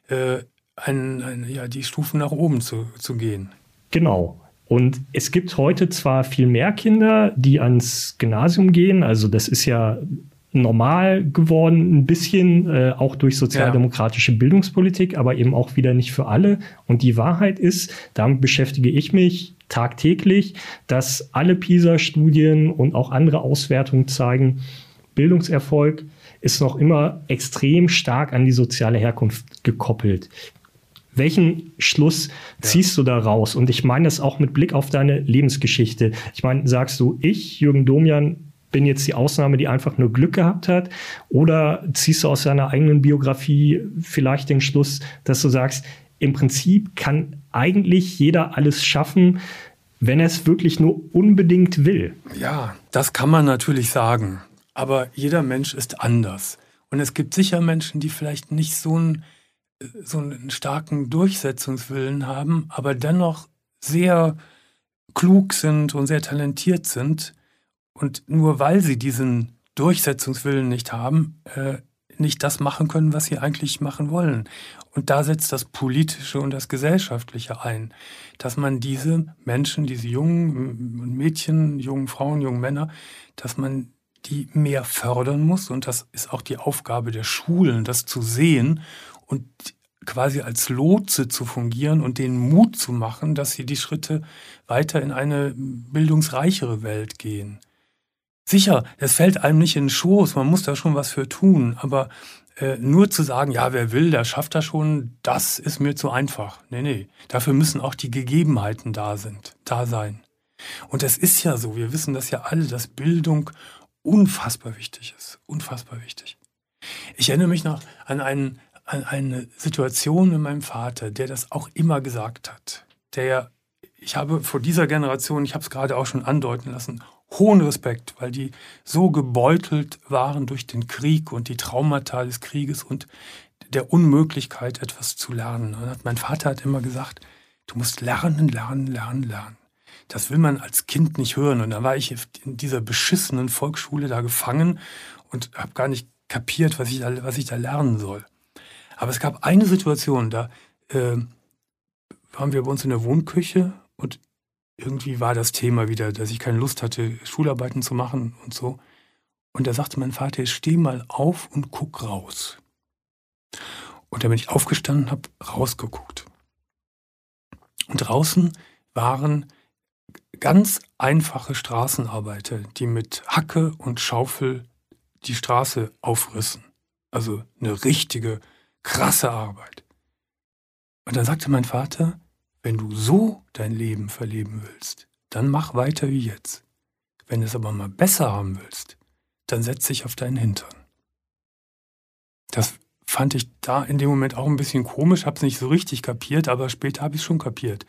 [SPEAKER 3] äh, ein, ein, ja, die Stufen nach oben zu, zu gehen.
[SPEAKER 2] Genau. Und es gibt heute zwar viel mehr Kinder, die ans Gymnasium gehen, also das ist ja normal geworden, ein bisschen, äh, auch durch sozialdemokratische ja. Bildungspolitik, aber eben auch wieder nicht für alle. Und die Wahrheit ist, damit beschäftige ich mich tagtäglich, dass alle PISA-Studien und auch andere Auswertungen zeigen, Bildungserfolg ist noch immer extrem stark an die soziale Herkunft gekoppelt. Welchen Schluss ziehst ja. du da raus? Und ich meine das auch mit Blick auf deine Lebensgeschichte. Ich meine, sagst du, ich, Jürgen Domian, bin jetzt die Ausnahme, die einfach nur Glück gehabt hat? Oder ziehst du aus deiner eigenen Biografie vielleicht den Schluss, dass du sagst, im Prinzip kann eigentlich jeder alles schaffen, wenn er es wirklich nur unbedingt will?
[SPEAKER 3] Ja, das kann man natürlich sagen. Aber jeder Mensch ist anders. Und es gibt sicher Menschen, die vielleicht nicht so einen, so einen starken Durchsetzungswillen haben, aber dennoch sehr klug sind und sehr talentiert sind und nur weil sie diesen Durchsetzungswillen nicht haben, äh, nicht das machen können, was sie eigentlich machen wollen. Und da setzt das Politische und das Gesellschaftliche ein, dass man diese Menschen, diese jungen Mädchen, jungen Frauen, jungen Männer, dass man die mehr fördern muss. Und das ist auch die Aufgabe der Schulen, das zu sehen und quasi als Lotse zu fungieren und denen Mut zu machen, dass sie die Schritte weiter in eine bildungsreichere Welt gehen. Sicher, es fällt einem nicht in den Schoß, man muss da schon was für tun, aber äh, nur zu sagen, ja, wer will, der schafft das schon, das ist mir zu einfach. Nee, nee, dafür müssen auch die Gegebenheiten da sind, da sein. Und es ist ja so, wir wissen das ja alle, dass Bildung unfassbar wichtig ist, unfassbar wichtig. Ich erinnere mich noch an, einen, an eine Situation mit meinem Vater, der das auch immer gesagt hat, der ich habe vor dieser Generation, ich habe es gerade auch schon andeuten lassen, hohen Respekt, weil die so gebeutelt waren durch den Krieg und die Traumata des Krieges und der Unmöglichkeit, etwas zu lernen. Und mein Vater hat immer gesagt, du musst lernen, lernen, lernen, lernen. Das will man als Kind nicht hören. Und da war ich in dieser beschissenen Volksschule da gefangen und habe gar nicht kapiert, was ich, da, was ich da lernen soll. Aber es gab eine Situation, da äh, waren wir bei uns in der Wohnküche und irgendwie war das Thema wieder, dass ich keine Lust hatte, Schularbeiten zu machen und so. Und da sagte mein Vater, steh mal auf und guck raus. Und da bin ich aufgestanden, habe rausgeguckt. Und draußen waren ganz einfache Straßenarbeiter, die mit Hacke und Schaufel die Straße aufrissen. Also eine richtige, krasse Arbeit. Und dann sagte mein Vater, wenn du so dein Leben verleben willst, dann mach weiter wie jetzt. Wenn du es aber mal besser haben willst, dann setz dich auf deinen Hintern. Das fand ich da in dem Moment auch ein bisschen komisch, hab's nicht so richtig kapiert, aber später habe ich es schon kapiert.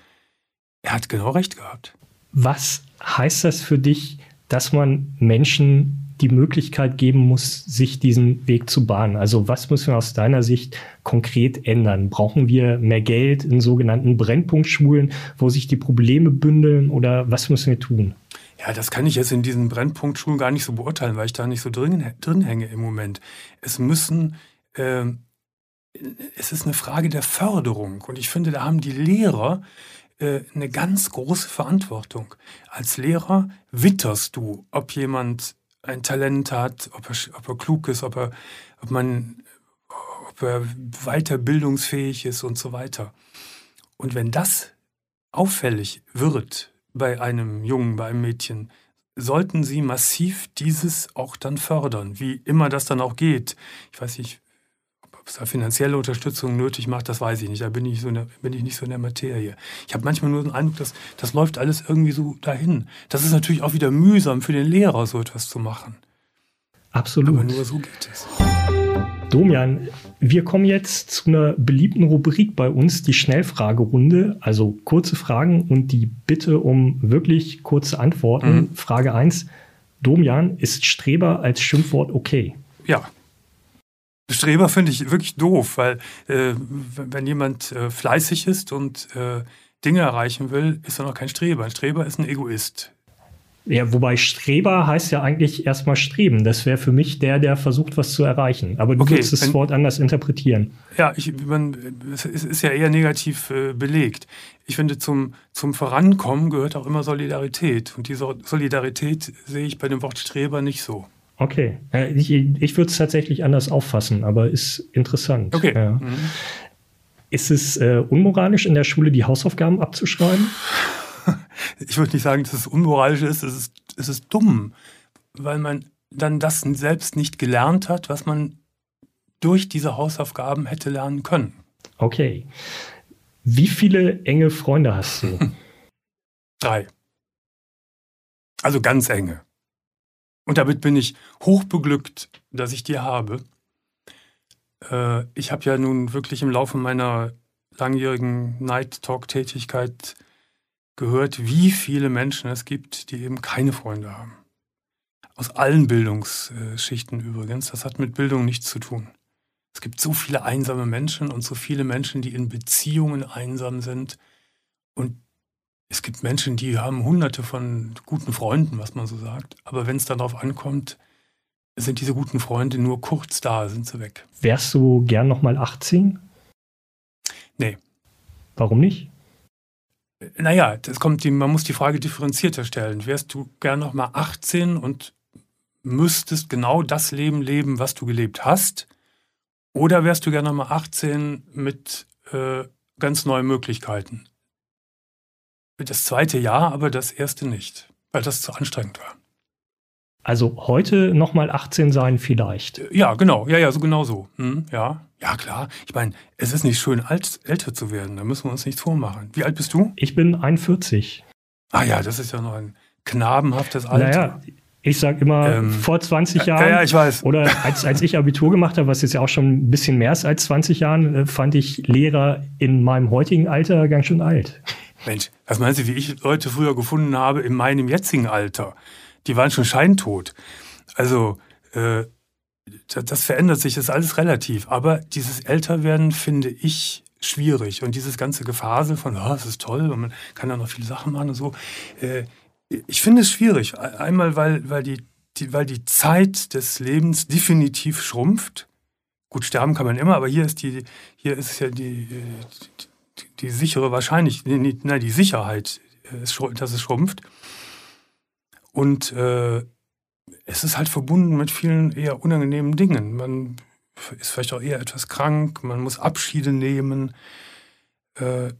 [SPEAKER 3] Er hat genau recht gehabt.
[SPEAKER 2] Was heißt das für dich, dass man Menschen die Möglichkeit geben muss, sich diesen Weg zu bahnen. Also was müssen wir aus deiner Sicht konkret ändern? Brauchen wir mehr Geld in sogenannten Brennpunktschulen, wo sich die Probleme bündeln oder was müssen wir tun?
[SPEAKER 3] Ja, das kann ich jetzt in diesen Brennpunktschulen gar nicht so beurteilen, weil ich da nicht so drin, drin hänge im Moment. Es müssen, äh, es ist eine Frage der Förderung und ich finde, da haben die Lehrer äh, eine ganz große Verantwortung. Als Lehrer witterst du, ob jemand ein Talent hat, ob er, ob er klug ist, ob er, ob man, ob er weiter bildungsfähig ist und so weiter. Und wenn das auffällig wird bei einem Jungen, bei einem Mädchen, sollten Sie massiv dieses auch dann fördern, wie immer das dann auch geht. Ich weiß nicht, es da finanzielle Unterstützung nötig macht, das weiß ich nicht. Da bin ich, so der, bin ich nicht so in der Materie. Ich habe manchmal nur den Eindruck, dass das läuft alles irgendwie so dahin. Das ist natürlich auch wieder mühsam für den Lehrer, so etwas zu machen.
[SPEAKER 2] Absolut.
[SPEAKER 3] Aber nur so geht es.
[SPEAKER 2] Domian, wir kommen jetzt zu einer beliebten Rubrik bei uns, die Schnellfragerunde. Also kurze Fragen und die Bitte um wirklich kurze Antworten. Mhm. Frage 1. Domian, ist Streber als Schimpfwort okay?
[SPEAKER 3] Ja. Streber finde ich wirklich doof, weil äh, wenn jemand äh, fleißig ist und äh, Dinge erreichen will, ist er noch kein Streber. Ein Streber ist ein Egoist.
[SPEAKER 2] Ja, wobei Streber heißt ja eigentlich erstmal streben. Das wäre für mich der, der versucht, was zu erreichen. Aber du okay, würdest das Wort anders interpretieren.
[SPEAKER 3] Ja, ich, man, es ist ja eher negativ äh, belegt. Ich finde, zum, zum Vorankommen gehört auch immer Solidarität. Und diese Solidarität sehe ich bei dem Wort Streber nicht so.
[SPEAKER 2] Okay, ich, ich würde es tatsächlich anders auffassen, aber ist interessant.
[SPEAKER 3] Okay.
[SPEAKER 2] Ja. Mhm. Ist es äh, unmoralisch, in der Schule die Hausaufgaben abzuschreiben? <laughs>
[SPEAKER 3] Ich würde nicht sagen, dass es unmoralisch ist, es ist, es ist dumm, weil man dann das selbst nicht gelernt hat, was man durch diese Hausaufgaben hätte lernen können.
[SPEAKER 2] Okay. Wie viele enge Freunde hast du? <laughs>
[SPEAKER 3] Drei. Also ganz enge. Und damit bin ich hochbeglückt, dass ich die habe. Äh, ich habe ja nun wirklich im Laufe meiner langjährigen Night Talk-Tätigkeit gehört, wie viele Menschen es gibt, die eben keine Freunde haben. Aus allen Bildungsschichten übrigens. Das hat mit Bildung nichts zu tun. Es gibt so viele einsame Menschen und so viele Menschen, die in Beziehungen einsam sind und es gibt Menschen, die haben hunderte von guten Freunden, was man so sagt. Aber wenn es darauf ankommt, sind diese guten Freunde nur kurz da, sind sie weg.
[SPEAKER 2] Wärst du gern nochmal 18?
[SPEAKER 3] Nee.
[SPEAKER 2] Warum nicht?
[SPEAKER 3] Naja, das kommt, man muss die Frage differenzierter stellen. Wärst du gern nochmal 18 und müsstest genau das Leben leben, was du gelebt hast? Oder wärst du gern nochmal 18 mit äh, ganz neuen Möglichkeiten? Das zweite ja, aber das erste nicht, weil das zu anstrengend war.
[SPEAKER 2] Also heute nochmal 18 sein vielleicht.
[SPEAKER 3] Ja, genau. Ja, ja, so genau so. Hm, ja. Ja, klar. Ich meine, es ist nicht schön, alt, älter zu werden. Da müssen wir uns nichts vormachen. Wie alt bist du?
[SPEAKER 2] Ich bin 41.
[SPEAKER 3] Ah ja, das ist ja noch ein knabenhaftes Alter.
[SPEAKER 2] Naja, ich sage immer ähm, vor 20 Jahren.
[SPEAKER 3] Ja, ja, ich weiß.
[SPEAKER 2] Oder als, als ich Abitur gemacht habe, was jetzt ja auch schon ein bisschen mehr ist als 20 Jahren, äh, fand ich Lehrer in meinem heutigen Alter ganz schön alt.
[SPEAKER 3] Mensch, was meinst du, wie ich Leute früher gefunden habe in meinem jetzigen Alter? die waren schon scheintot. Also äh, das verändert sich, das ist alles relativ. Aber dieses Älterwerden finde ich schwierig. Und dieses ganze Gefasel von, oh, das ist toll und man kann da noch viele Sachen machen und so. Äh, ich finde es schwierig. Einmal, weil, weil, die, die, weil die Zeit des Lebens definitiv schrumpft. Gut, sterben kann man immer, aber hier ist die, hier ist ja die, die, die sichere Wahrscheinlichkeit, nein, die Sicherheit, äh, dass es schrumpft. Und äh, es ist halt verbunden mit vielen eher unangenehmen Dingen. Man ist vielleicht auch eher etwas krank, man muss Abschiede nehmen. Äh,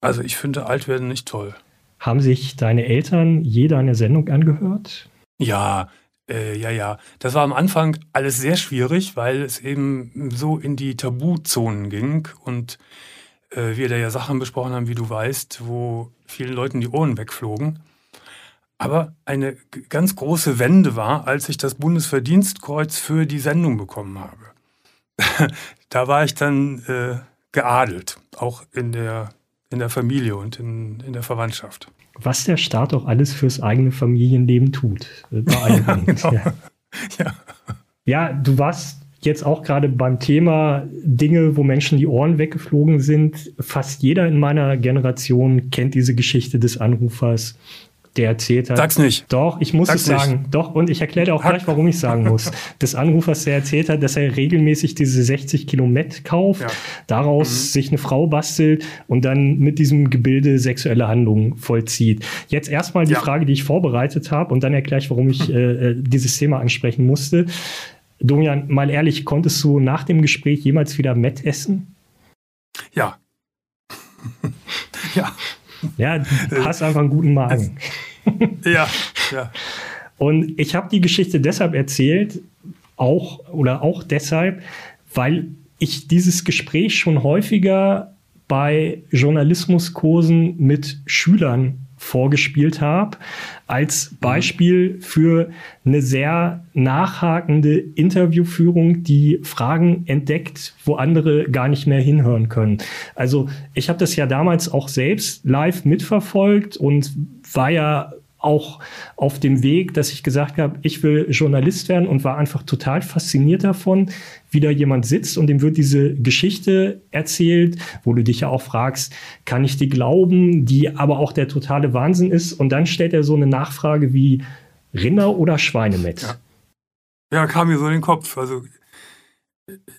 [SPEAKER 3] also ich finde Altwerden nicht toll.
[SPEAKER 2] Haben sich deine Eltern je deine Sendung angehört?
[SPEAKER 3] Ja, äh, ja, ja. Das war am Anfang alles sehr schwierig, weil es eben so in die Tabuzonen ging und äh, wir da ja Sachen besprochen haben, wie du weißt, wo vielen Leuten die Ohren wegflogen. Aber eine ganz große Wende war, als ich das Bundesverdienstkreuz für die Sendung bekommen habe. <laughs> da war ich dann äh, geadelt, auch in der, in der Familie und in, in der Verwandtschaft.
[SPEAKER 2] Was der Staat auch alles fürs eigene Familienleben tut. <laughs> Ja, genau. ja. <laughs> ja. ja, du warst jetzt auch gerade beim Thema Dinge, wo Menschen die Ohren weggeflogen sind. Fast jeder in meiner Generation kennt diese Geschichte des Anrufers der erzählt hat.
[SPEAKER 3] Sag's nicht.
[SPEAKER 2] Doch, ich muss Sag's es sagen. Nicht. Doch, und ich erkläre auch Hack. gleich, warum ich sagen muss. <laughs> Des Anrufers, der erzählt hat, dass er regelmäßig diese 60 Kilometer kauft, ja. daraus mhm. sich eine Frau bastelt und dann mit diesem Gebilde sexuelle Handlungen vollzieht. Jetzt erstmal die ja. Frage, die ich vorbereitet habe und dann erkläre ich, warum ich <laughs> äh, äh, dieses Thema ansprechen musste. Domian, mal ehrlich, konntest du nach dem Gespräch jemals wieder Met essen?
[SPEAKER 3] Ja. <laughs>
[SPEAKER 2] ja. Ja, du hast einfach einen guten Magen. <laughs>
[SPEAKER 3] ja, ja.
[SPEAKER 2] Und ich habe die Geschichte deshalb erzählt, auch oder auch deshalb, weil ich dieses Gespräch schon häufiger bei Journalismuskursen mit Schülern vorgespielt habe, als Beispiel für eine sehr nachhakende Interviewführung, die Fragen entdeckt, wo andere gar nicht mehr hinhören können. Also ich habe das ja damals auch selbst live mitverfolgt und war ja auch auf dem Weg, dass ich gesagt habe, ich will Journalist werden und war einfach total fasziniert davon, wie da jemand sitzt und dem wird diese Geschichte erzählt, wo du dich ja auch fragst, kann ich die glauben, die aber auch der totale Wahnsinn ist und dann stellt er so eine Nachfrage wie Rinder oder Schweinemett.
[SPEAKER 3] Ja, ja kam mir so in den Kopf. Also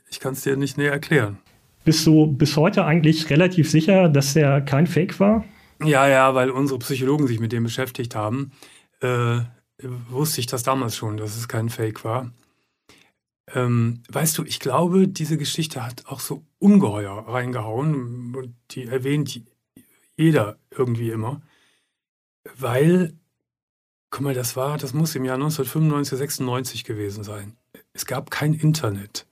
[SPEAKER 3] ich kann es dir nicht näher erklären.
[SPEAKER 2] Bist du bis heute eigentlich relativ sicher, dass der kein Fake war?
[SPEAKER 3] Ja, ja, weil unsere Psychologen sich mit dem beschäftigt haben, äh, wusste ich das damals schon, dass es kein Fake war. Ähm, weißt du, ich glaube, diese Geschichte hat auch so ungeheuer reingehauen und die erwähnt jeder irgendwie immer, weil, guck mal, das war, das muss im Jahr 1995, 96 gewesen sein. Es gab kein Internet.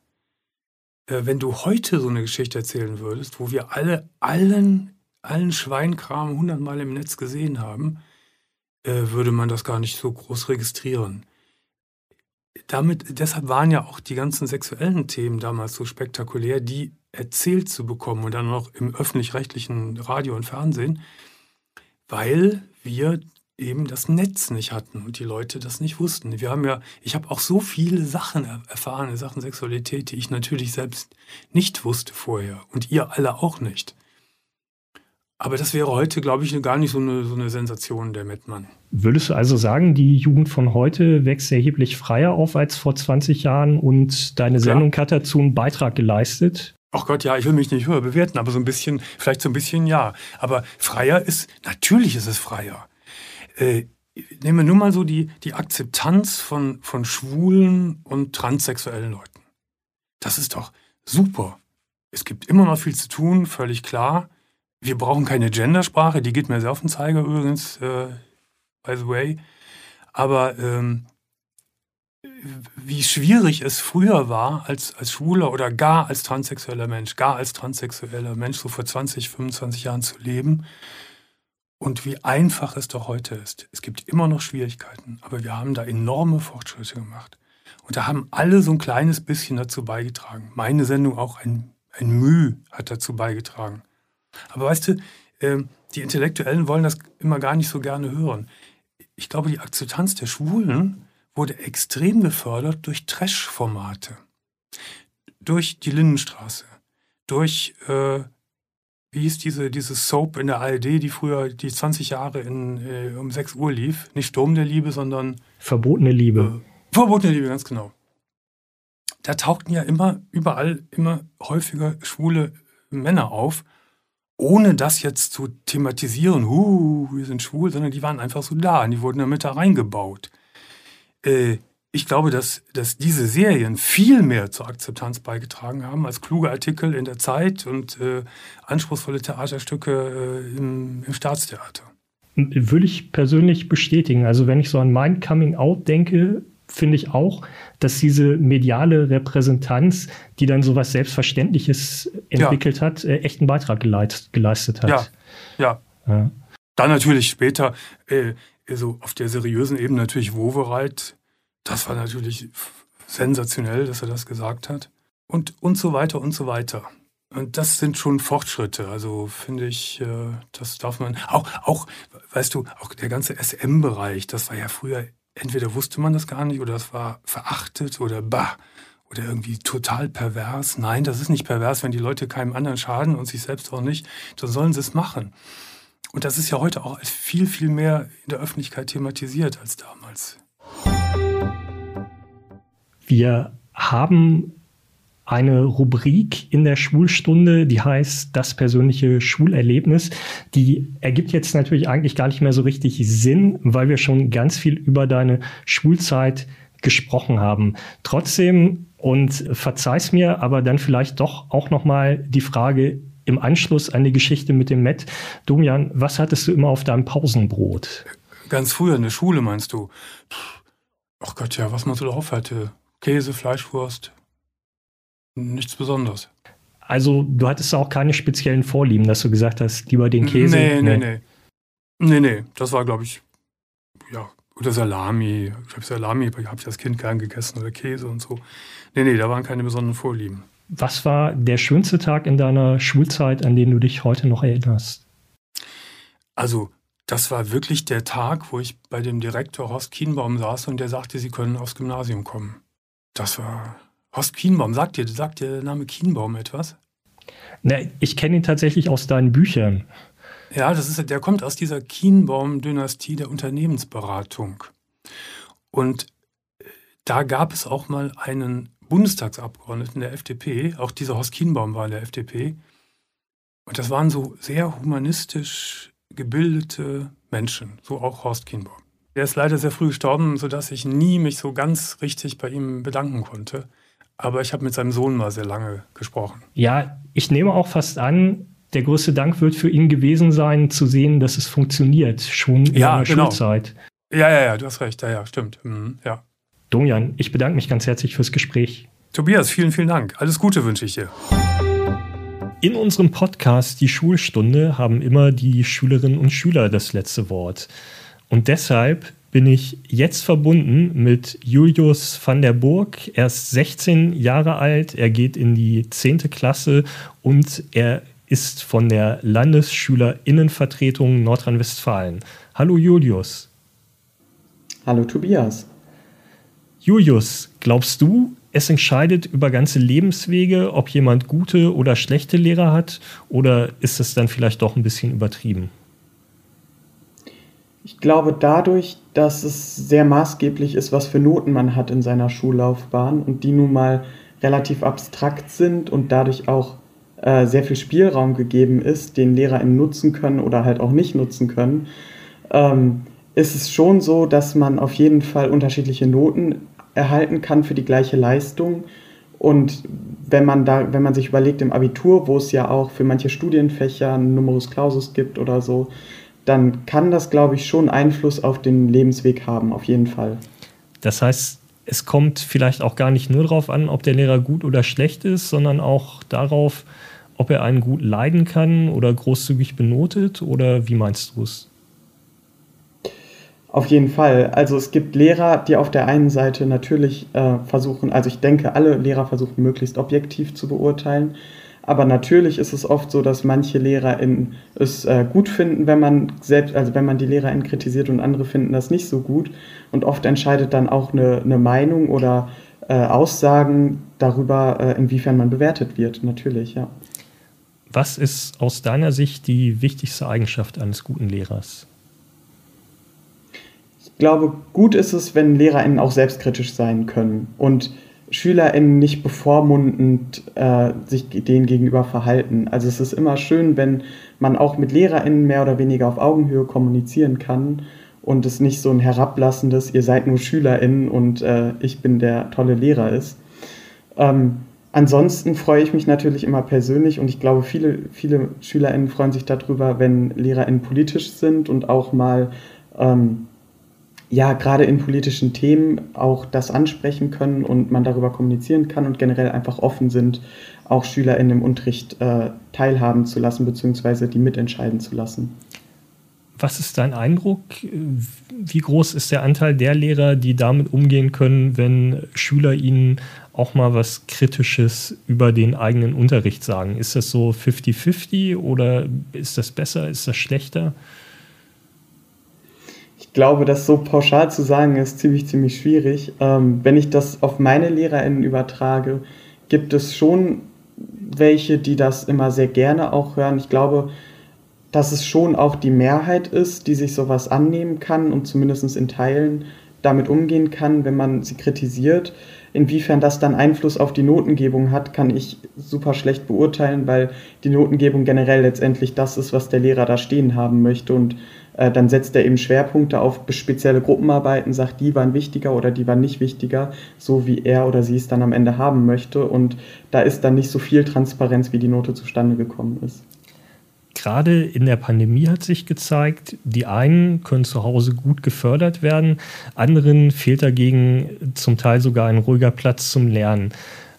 [SPEAKER 3] Äh, wenn du heute so eine Geschichte erzählen würdest, wo wir alle allen allen Schweinkram hundertmal im Netz gesehen haben, äh, würde man das gar nicht so groß registrieren. Damit, deshalb waren ja auch die ganzen sexuellen Themen damals so spektakulär, die erzählt zu bekommen und dann noch im öffentlich-rechtlichen Radio und Fernsehen, weil wir eben das Netz nicht hatten und die Leute das nicht wussten. Wir haben ja, ich habe auch so viele Sachen erfahren in Sachen Sexualität, die ich natürlich selbst nicht wusste vorher und ihr alle auch nicht. Aber das wäre heute, glaube ich, gar nicht so eine, so eine Sensation, der Mettmann.
[SPEAKER 2] Würdest du also sagen, die Jugend von heute wächst erheblich freier auf als vor 20 Jahren und deine Klar. Sendung hat dazu einen Beitrag geleistet?
[SPEAKER 3] Ach Gott, ja, ich will mich nicht höher bewerten, aber so ein bisschen, vielleicht so ein bisschen ja. Aber freier ist, natürlich ist es freier. Äh, nehmen wir nur mal so die, die Akzeptanz von, von schwulen und transsexuellen Leuten. Das ist doch super. Es gibt immer noch viel zu tun, völlig klar. Wir brauchen keine Gendersprache, die geht mir sehr auf den Zeiger übrigens, äh, by the way. Aber ähm, wie schwierig es früher war, als, als Schwuler oder gar als transsexueller Mensch, gar als transsexueller Mensch so vor 20, 25 Jahren zu leben und wie einfach es doch heute ist. Es gibt immer noch Schwierigkeiten, aber wir haben da enorme Fortschritte gemacht. Und da haben alle so ein kleines bisschen dazu beigetragen. Meine Sendung auch ein, ein Mühe hat dazu beigetragen. Aber weißt du, äh, die Intellektuellen wollen das immer gar nicht so gerne hören. Ich glaube, die Akzeptanz der Schwulen wurde extrem gefördert durch Trash-Formate. Durch die Lindenstraße. Durch, äh, wie hieß diese, diese Soap in der ARD, die früher die 20 Jahre in, äh, um 6 Uhr lief. Nicht Sturm der Liebe, sondern.
[SPEAKER 2] Verbotene Liebe.
[SPEAKER 3] Äh, verbotene Liebe, ganz genau. Da tauchten ja immer, überall, immer häufiger schwule Männer auf, ohne das jetzt zu thematisieren, huh, wir sind schwul, sondern die waren einfach so da und die wurden damit da reingebaut äh, ich glaube, dass, dass diese Serien viel mehr zur Akzeptanz beigetragen haben als kluge Artikel in der Zeit und äh, anspruchsvolle Theaterstücke äh, im, im Staatstheater.
[SPEAKER 2] Würde ich persönlich bestätigen. Also wenn ich so an mein Coming Out denke, finde ich auch, dass diese mediale Repräsentanz, die dann so was Selbstverständliches entwickelt ja. hat, äh, echt einen Beitrag geleistet hat.
[SPEAKER 3] Ja, ja. ja. Dann natürlich später äh, so auf der seriösen Ebene natürlich Wovereit. Das war natürlich sensationell, dass er das gesagt hat. Und, und so weiter und so weiter. Und das sind schon Fortschritte. Also finde ich, äh, das darf man. Auch, auch, weißt du, auch der ganze SM-Bereich, das war ja früher, entweder wusste man das gar nicht oder das war verachtet oder bah oder irgendwie total pervers. Nein, das ist nicht pervers, wenn die Leute keinem anderen schaden und sich selbst auch nicht, dann sollen sie es machen. Und das ist ja heute auch viel, viel mehr in der Öffentlichkeit thematisiert als damals.
[SPEAKER 2] Wir haben eine Rubrik in der Schulstunde, die heißt das persönliche Schulerlebnis. Die ergibt jetzt natürlich eigentlich gar nicht mehr so richtig Sinn, weil wir schon ganz viel über deine Schulzeit gesprochen haben. Trotzdem und verzeih's mir, aber dann vielleicht doch auch noch mal die Frage im Anschluss an die Geschichte mit dem Met. Domian, was hattest du immer auf deinem Pausenbrot?
[SPEAKER 3] Ganz früher in der Schule meinst du? Ach Gott, ja, was man so drauf hatte. Käse, Fleischwurst. Nichts Besonderes.
[SPEAKER 2] Also, du hattest auch keine speziellen Vorlieben, dass du gesagt hast, lieber den Käse?
[SPEAKER 3] Nee, nee, nee. Nee, nee. Das war, glaube ich, ja, oder Salami. Ich habe Salami, habe ich als Kind gern gegessen oder Käse und so. Nee, nee, da waren keine besonderen Vorlieben.
[SPEAKER 2] Was war der schönste Tag in deiner Schulzeit, an den du dich heute noch erinnerst?
[SPEAKER 3] Also, das war wirklich der Tag, wo ich bei dem Direktor Horst Kienbaum saß und der sagte, Sie können aufs Gymnasium kommen. Das war Horst Kienbaum. Sagt dir, sagt dir der Name Kienbaum etwas?
[SPEAKER 2] Na, ich kenne ihn tatsächlich aus deinen Büchern.
[SPEAKER 3] Ja, das ist, der kommt aus dieser Kienbaum-Dynastie der Unternehmensberatung. Und äh, da gab es auch mal einen Bundestagsabgeordneten der FDP, auch dieser Horst Kienbaum war in der FDP. Und das waren so sehr humanistisch gebildete Menschen, so auch Horst Kienbaum. Er ist leider sehr früh gestorben, sodass ich nie mich so ganz richtig bei ihm bedanken konnte. Aber ich habe mit seinem Sohn mal sehr lange gesprochen.
[SPEAKER 2] Ja, ich nehme auch fast an, der größte Dank wird für ihn gewesen sein, zu sehen, dass es funktioniert, schon in ja, seiner genau. Schulzeit.
[SPEAKER 3] Ja, ja, ja, du hast recht. Ja, ja, stimmt. Mhm, ja.
[SPEAKER 2] Domian, ich bedanke mich ganz herzlich fürs Gespräch.
[SPEAKER 3] Tobias, vielen, vielen Dank. Alles Gute wünsche ich dir.
[SPEAKER 2] In unserem Podcast Die Schulstunde haben immer die Schülerinnen und Schüler das letzte Wort. Und deshalb bin ich jetzt verbunden mit Julius van der Burg. Er ist 16 Jahre alt, er geht in die 10. Klasse und er ist von der Landesschülerinnenvertretung Nordrhein-Westfalen. Hallo Julius.
[SPEAKER 4] Hallo Tobias.
[SPEAKER 2] Julius, glaubst du, es entscheidet über ganze Lebenswege, ob jemand gute oder schlechte Lehrer hat? Oder ist es dann vielleicht doch ein bisschen übertrieben?
[SPEAKER 4] Ich glaube dadurch, dass es sehr maßgeblich ist, was für Noten man hat in seiner Schullaufbahn und die nun mal relativ abstrakt sind und dadurch auch äh, sehr viel Spielraum gegeben ist, den LehrerInnen nutzen können oder halt auch nicht nutzen können, ähm, ist es schon so, dass man auf jeden Fall unterschiedliche Noten erhalten kann für die gleiche Leistung. Und wenn man da, wenn man sich überlegt im Abitur, wo es ja auch für manche Studienfächer einen Numerus Clausus gibt oder so, dann kann das, glaube ich, schon Einfluss auf den Lebensweg haben, auf jeden Fall.
[SPEAKER 2] Das heißt, es kommt vielleicht auch gar nicht nur darauf an, ob der Lehrer gut oder schlecht ist, sondern auch darauf, ob er einen gut leiden kann oder großzügig benotet? Oder wie meinst du es?
[SPEAKER 4] Auf jeden Fall. Also es gibt Lehrer, die auf der einen Seite natürlich äh, versuchen, also ich denke, alle Lehrer versuchen möglichst objektiv zu beurteilen. Aber natürlich ist es oft so, dass manche LehrerInnen es äh, gut finden, wenn man selbst, also wenn man die LehrerInnen kritisiert und andere finden das nicht so gut. Und oft entscheidet dann auch eine, eine Meinung oder äh, Aussagen darüber, äh, inwiefern man bewertet wird, natürlich, ja.
[SPEAKER 2] Was ist aus deiner Sicht die wichtigste Eigenschaft eines guten Lehrers?
[SPEAKER 4] Ich glaube, gut ist es, wenn LehrerInnen auch selbstkritisch sein können und SchülerInnen nicht bevormundend äh, sich denen gegenüber verhalten. Also es ist immer schön, wenn man auch mit LehrerInnen mehr oder weniger auf Augenhöhe kommunizieren kann und es nicht so ein herablassendes, ihr seid nur SchülerInnen und äh, ich bin der tolle Lehrer ist. Ähm, ansonsten freue ich mich natürlich immer persönlich und ich glaube, viele, viele SchülerInnen freuen sich darüber, wenn LehrerInnen politisch sind und auch mal ähm, ja, gerade in politischen Themen auch das ansprechen können und man darüber kommunizieren kann und generell einfach offen sind, auch Schüler in dem Unterricht äh, teilhaben zu lassen, beziehungsweise die mitentscheiden zu lassen.
[SPEAKER 2] Was ist dein Eindruck? Wie groß ist der Anteil der Lehrer, die damit umgehen können, wenn Schüler ihnen auch mal was Kritisches über den eigenen Unterricht sagen? Ist das so 50-50 oder ist das besser, ist das schlechter?
[SPEAKER 4] Ich glaube, das so pauschal zu sagen, ist ziemlich, ziemlich schwierig. Ähm, wenn ich das auf meine LehrerInnen übertrage, gibt es schon welche, die das immer sehr gerne auch hören. Ich glaube, dass es schon auch die Mehrheit ist, die sich sowas annehmen kann und zumindest in Teilen damit umgehen kann, wenn man sie kritisiert. Inwiefern das dann Einfluss auf die Notengebung hat, kann ich super schlecht beurteilen, weil die Notengebung generell letztendlich das ist, was der Lehrer da stehen haben möchte. Und dann setzt er eben Schwerpunkte auf spezielle Gruppenarbeiten, sagt, die waren wichtiger oder die waren nicht wichtiger, so wie er oder sie es dann am Ende haben möchte. Und da ist dann nicht so viel Transparenz, wie die Note zustande gekommen ist.
[SPEAKER 2] Gerade in der Pandemie hat sich gezeigt, die einen können zu Hause gut gefördert werden, anderen fehlt dagegen zum Teil sogar ein ruhiger Platz zum Lernen.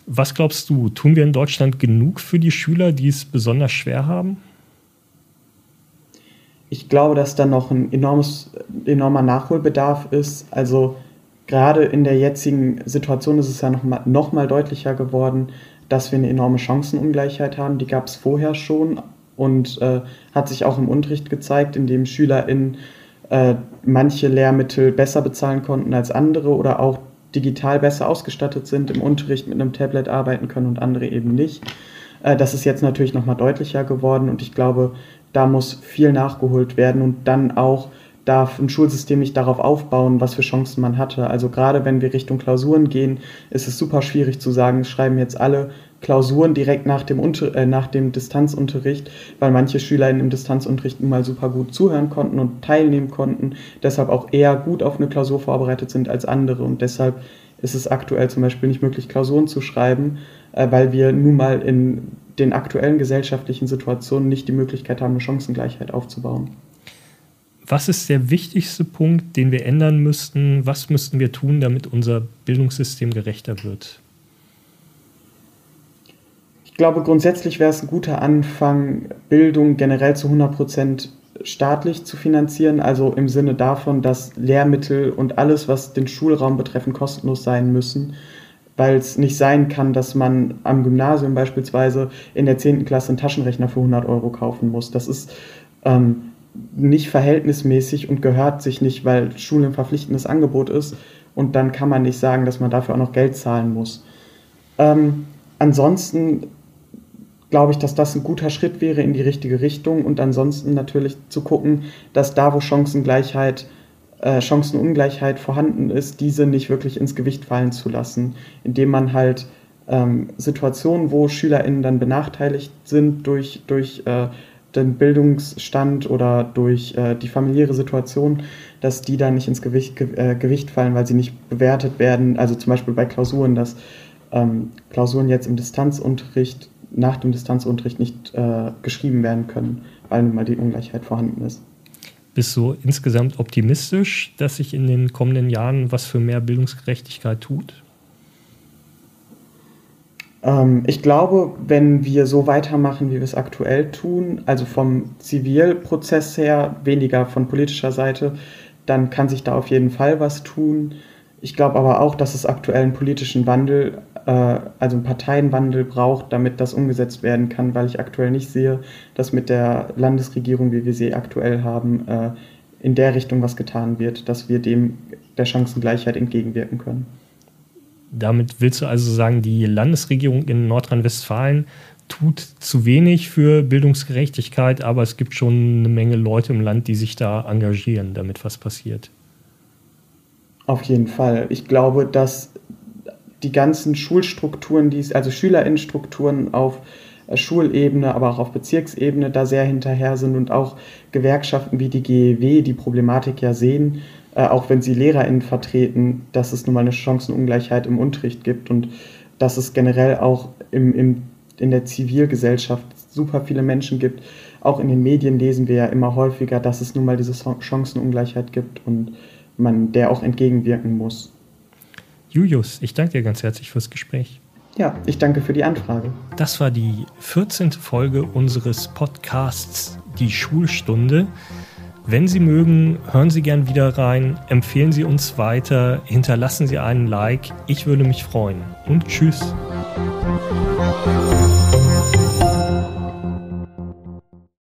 [SPEAKER 2] Was glaubst du, tun wir in Deutschland genug für die Schüler, die es besonders schwer haben?
[SPEAKER 4] Ich glaube, dass da noch ein enormes, enormer Nachholbedarf ist. Also gerade in der jetzigen Situation ist es ja noch mal, noch mal deutlicher geworden, dass wir eine enorme Chancenungleichheit haben. Die gab es vorher schon und äh, hat sich auch im Unterricht gezeigt, indem SchülerInnen äh, manche Lehrmittel besser bezahlen konnten als andere oder auch digital besser ausgestattet sind, im Unterricht mit einem Tablet arbeiten können und andere eben nicht. Äh, das ist jetzt natürlich noch mal deutlicher geworden und ich glaube, da muss viel nachgeholt werden und dann auch darf ein Schulsystem nicht darauf aufbauen, was für Chancen man hatte. Also gerade wenn wir Richtung Klausuren gehen, ist es super schwierig zu sagen, schreiben jetzt alle Klausuren direkt nach dem, Unter äh, nach dem Distanzunterricht, weil manche Schüler im Distanzunterricht nun mal super gut zuhören konnten und teilnehmen konnten, deshalb auch eher gut auf eine Klausur vorbereitet sind als andere und deshalb ist es aktuell zum Beispiel nicht möglich, Klausuren zu schreiben, äh, weil wir nun mal in den aktuellen gesellschaftlichen Situationen nicht die Möglichkeit haben, eine Chancengleichheit aufzubauen.
[SPEAKER 2] Was ist der wichtigste Punkt, den wir ändern müssten? Was müssten wir tun, damit unser Bildungssystem gerechter wird?
[SPEAKER 4] Ich glaube, grundsätzlich wäre es ein guter Anfang, Bildung generell zu 100 Prozent staatlich zu finanzieren, also im Sinne davon, dass Lehrmittel und alles, was den Schulraum betreffen, kostenlos sein müssen weil es nicht sein kann, dass man am Gymnasium beispielsweise in der 10. Klasse einen Taschenrechner für 100 Euro kaufen muss. Das ist ähm, nicht verhältnismäßig und gehört sich nicht, weil Schule ein verpflichtendes Angebot ist und dann kann man nicht sagen, dass man dafür auch noch Geld zahlen muss. Ähm, ansonsten glaube ich, dass das ein guter Schritt wäre in die richtige Richtung und ansonsten natürlich zu gucken, dass da, wo Chancengleichheit äh, Chancenungleichheit vorhanden ist, diese nicht wirklich ins Gewicht fallen zu lassen, indem man halt ähm, Situationen, wo SchülerInnen dann benachteiligt sind durch, durch äh, den Bildungsstand oder durch äh, die familiäre Situation, dass die dann nicht ins Gewicht, ge äh, Gewicht fallen, weil sie nicht bewertet werden. Also zum Beispiel bei Klausuren, dass ähm, Klausuren jetzt im Distanzunterricht, nach dem Distanzunterricht nicht äh, geschrieben werden können, weil nun mal die Ungleichheit vorhanden ist.
[SPEAKER 2] Bist du insgesamt optimistisch, dass sich in den kommenden Jahren was für mehr Bildungsgerechtigkeit tut?
[SPEAKER 4] Ähm, ich glaube, wenn wir so weitermachen, wie wir es aktuell tun, also vom Zivilprozess her, weniger von politischer Seite, dann kann sich da auf jeden Fall was tun. Ich glaube aber auch, dass es aktuell einen politischen Wandel, äh, also einen Parteienwandel braucht, damit das umgesetzt werden kann, weil ich aktuell nicht sehe, dass mit der Landesregierung, wie wir sie aktuell haben, äh, in der Richtung was getan wird, dass wir dem der Chancengleichheit entgegenwirken können.
[SPEAKER 2] Damit willst du also sagen, die Landesregierung in Nordrhein-Westfalen tut zu wenig für Bildungsgerechtigkeit, aber es gibt schon eine Menge Leute im Land, die sich da engagieren, damit was passiert.
[SPEAKER 4] Auf jeden Fall. Ich glaube, dass die ganzen Schulstrukturen, die es, also Schülerinnenstrukturen auf Schulebene, aber auch auf Bezirksebene da sehr hinterher sind und auch Gewerkschaften wie die GEW die Problematik ja sehen äh, auch wenn sie LehrerInnen vertreten, dass es nun mal eine Chancenungleichheit im Unterricht gibt und dass es generell auch im, im, in der Zivilgesellschaft super viele Menschen gibt. Auch in den Medien lesen wir ja immer häufiger, dass es nun mal diese Chancenungleichheit gibt und man der auch entgegenwirken muss.
[SPEAKER 2] Julius, ich danke dir ganz herzlich fürs Gespräch.
[SPEAKER 4] Ja, ich danke für die Anfrage.
[SPEAKER 2] Das war die 14. Folge unseres Podcasts Die Schulstunde. Wenn Sie mögen, hören Sie gern wieder rein, empfehlen Sie uns weiter, hinterlassen Sie einen Like. Ich würde mich freuen. Und tschüss.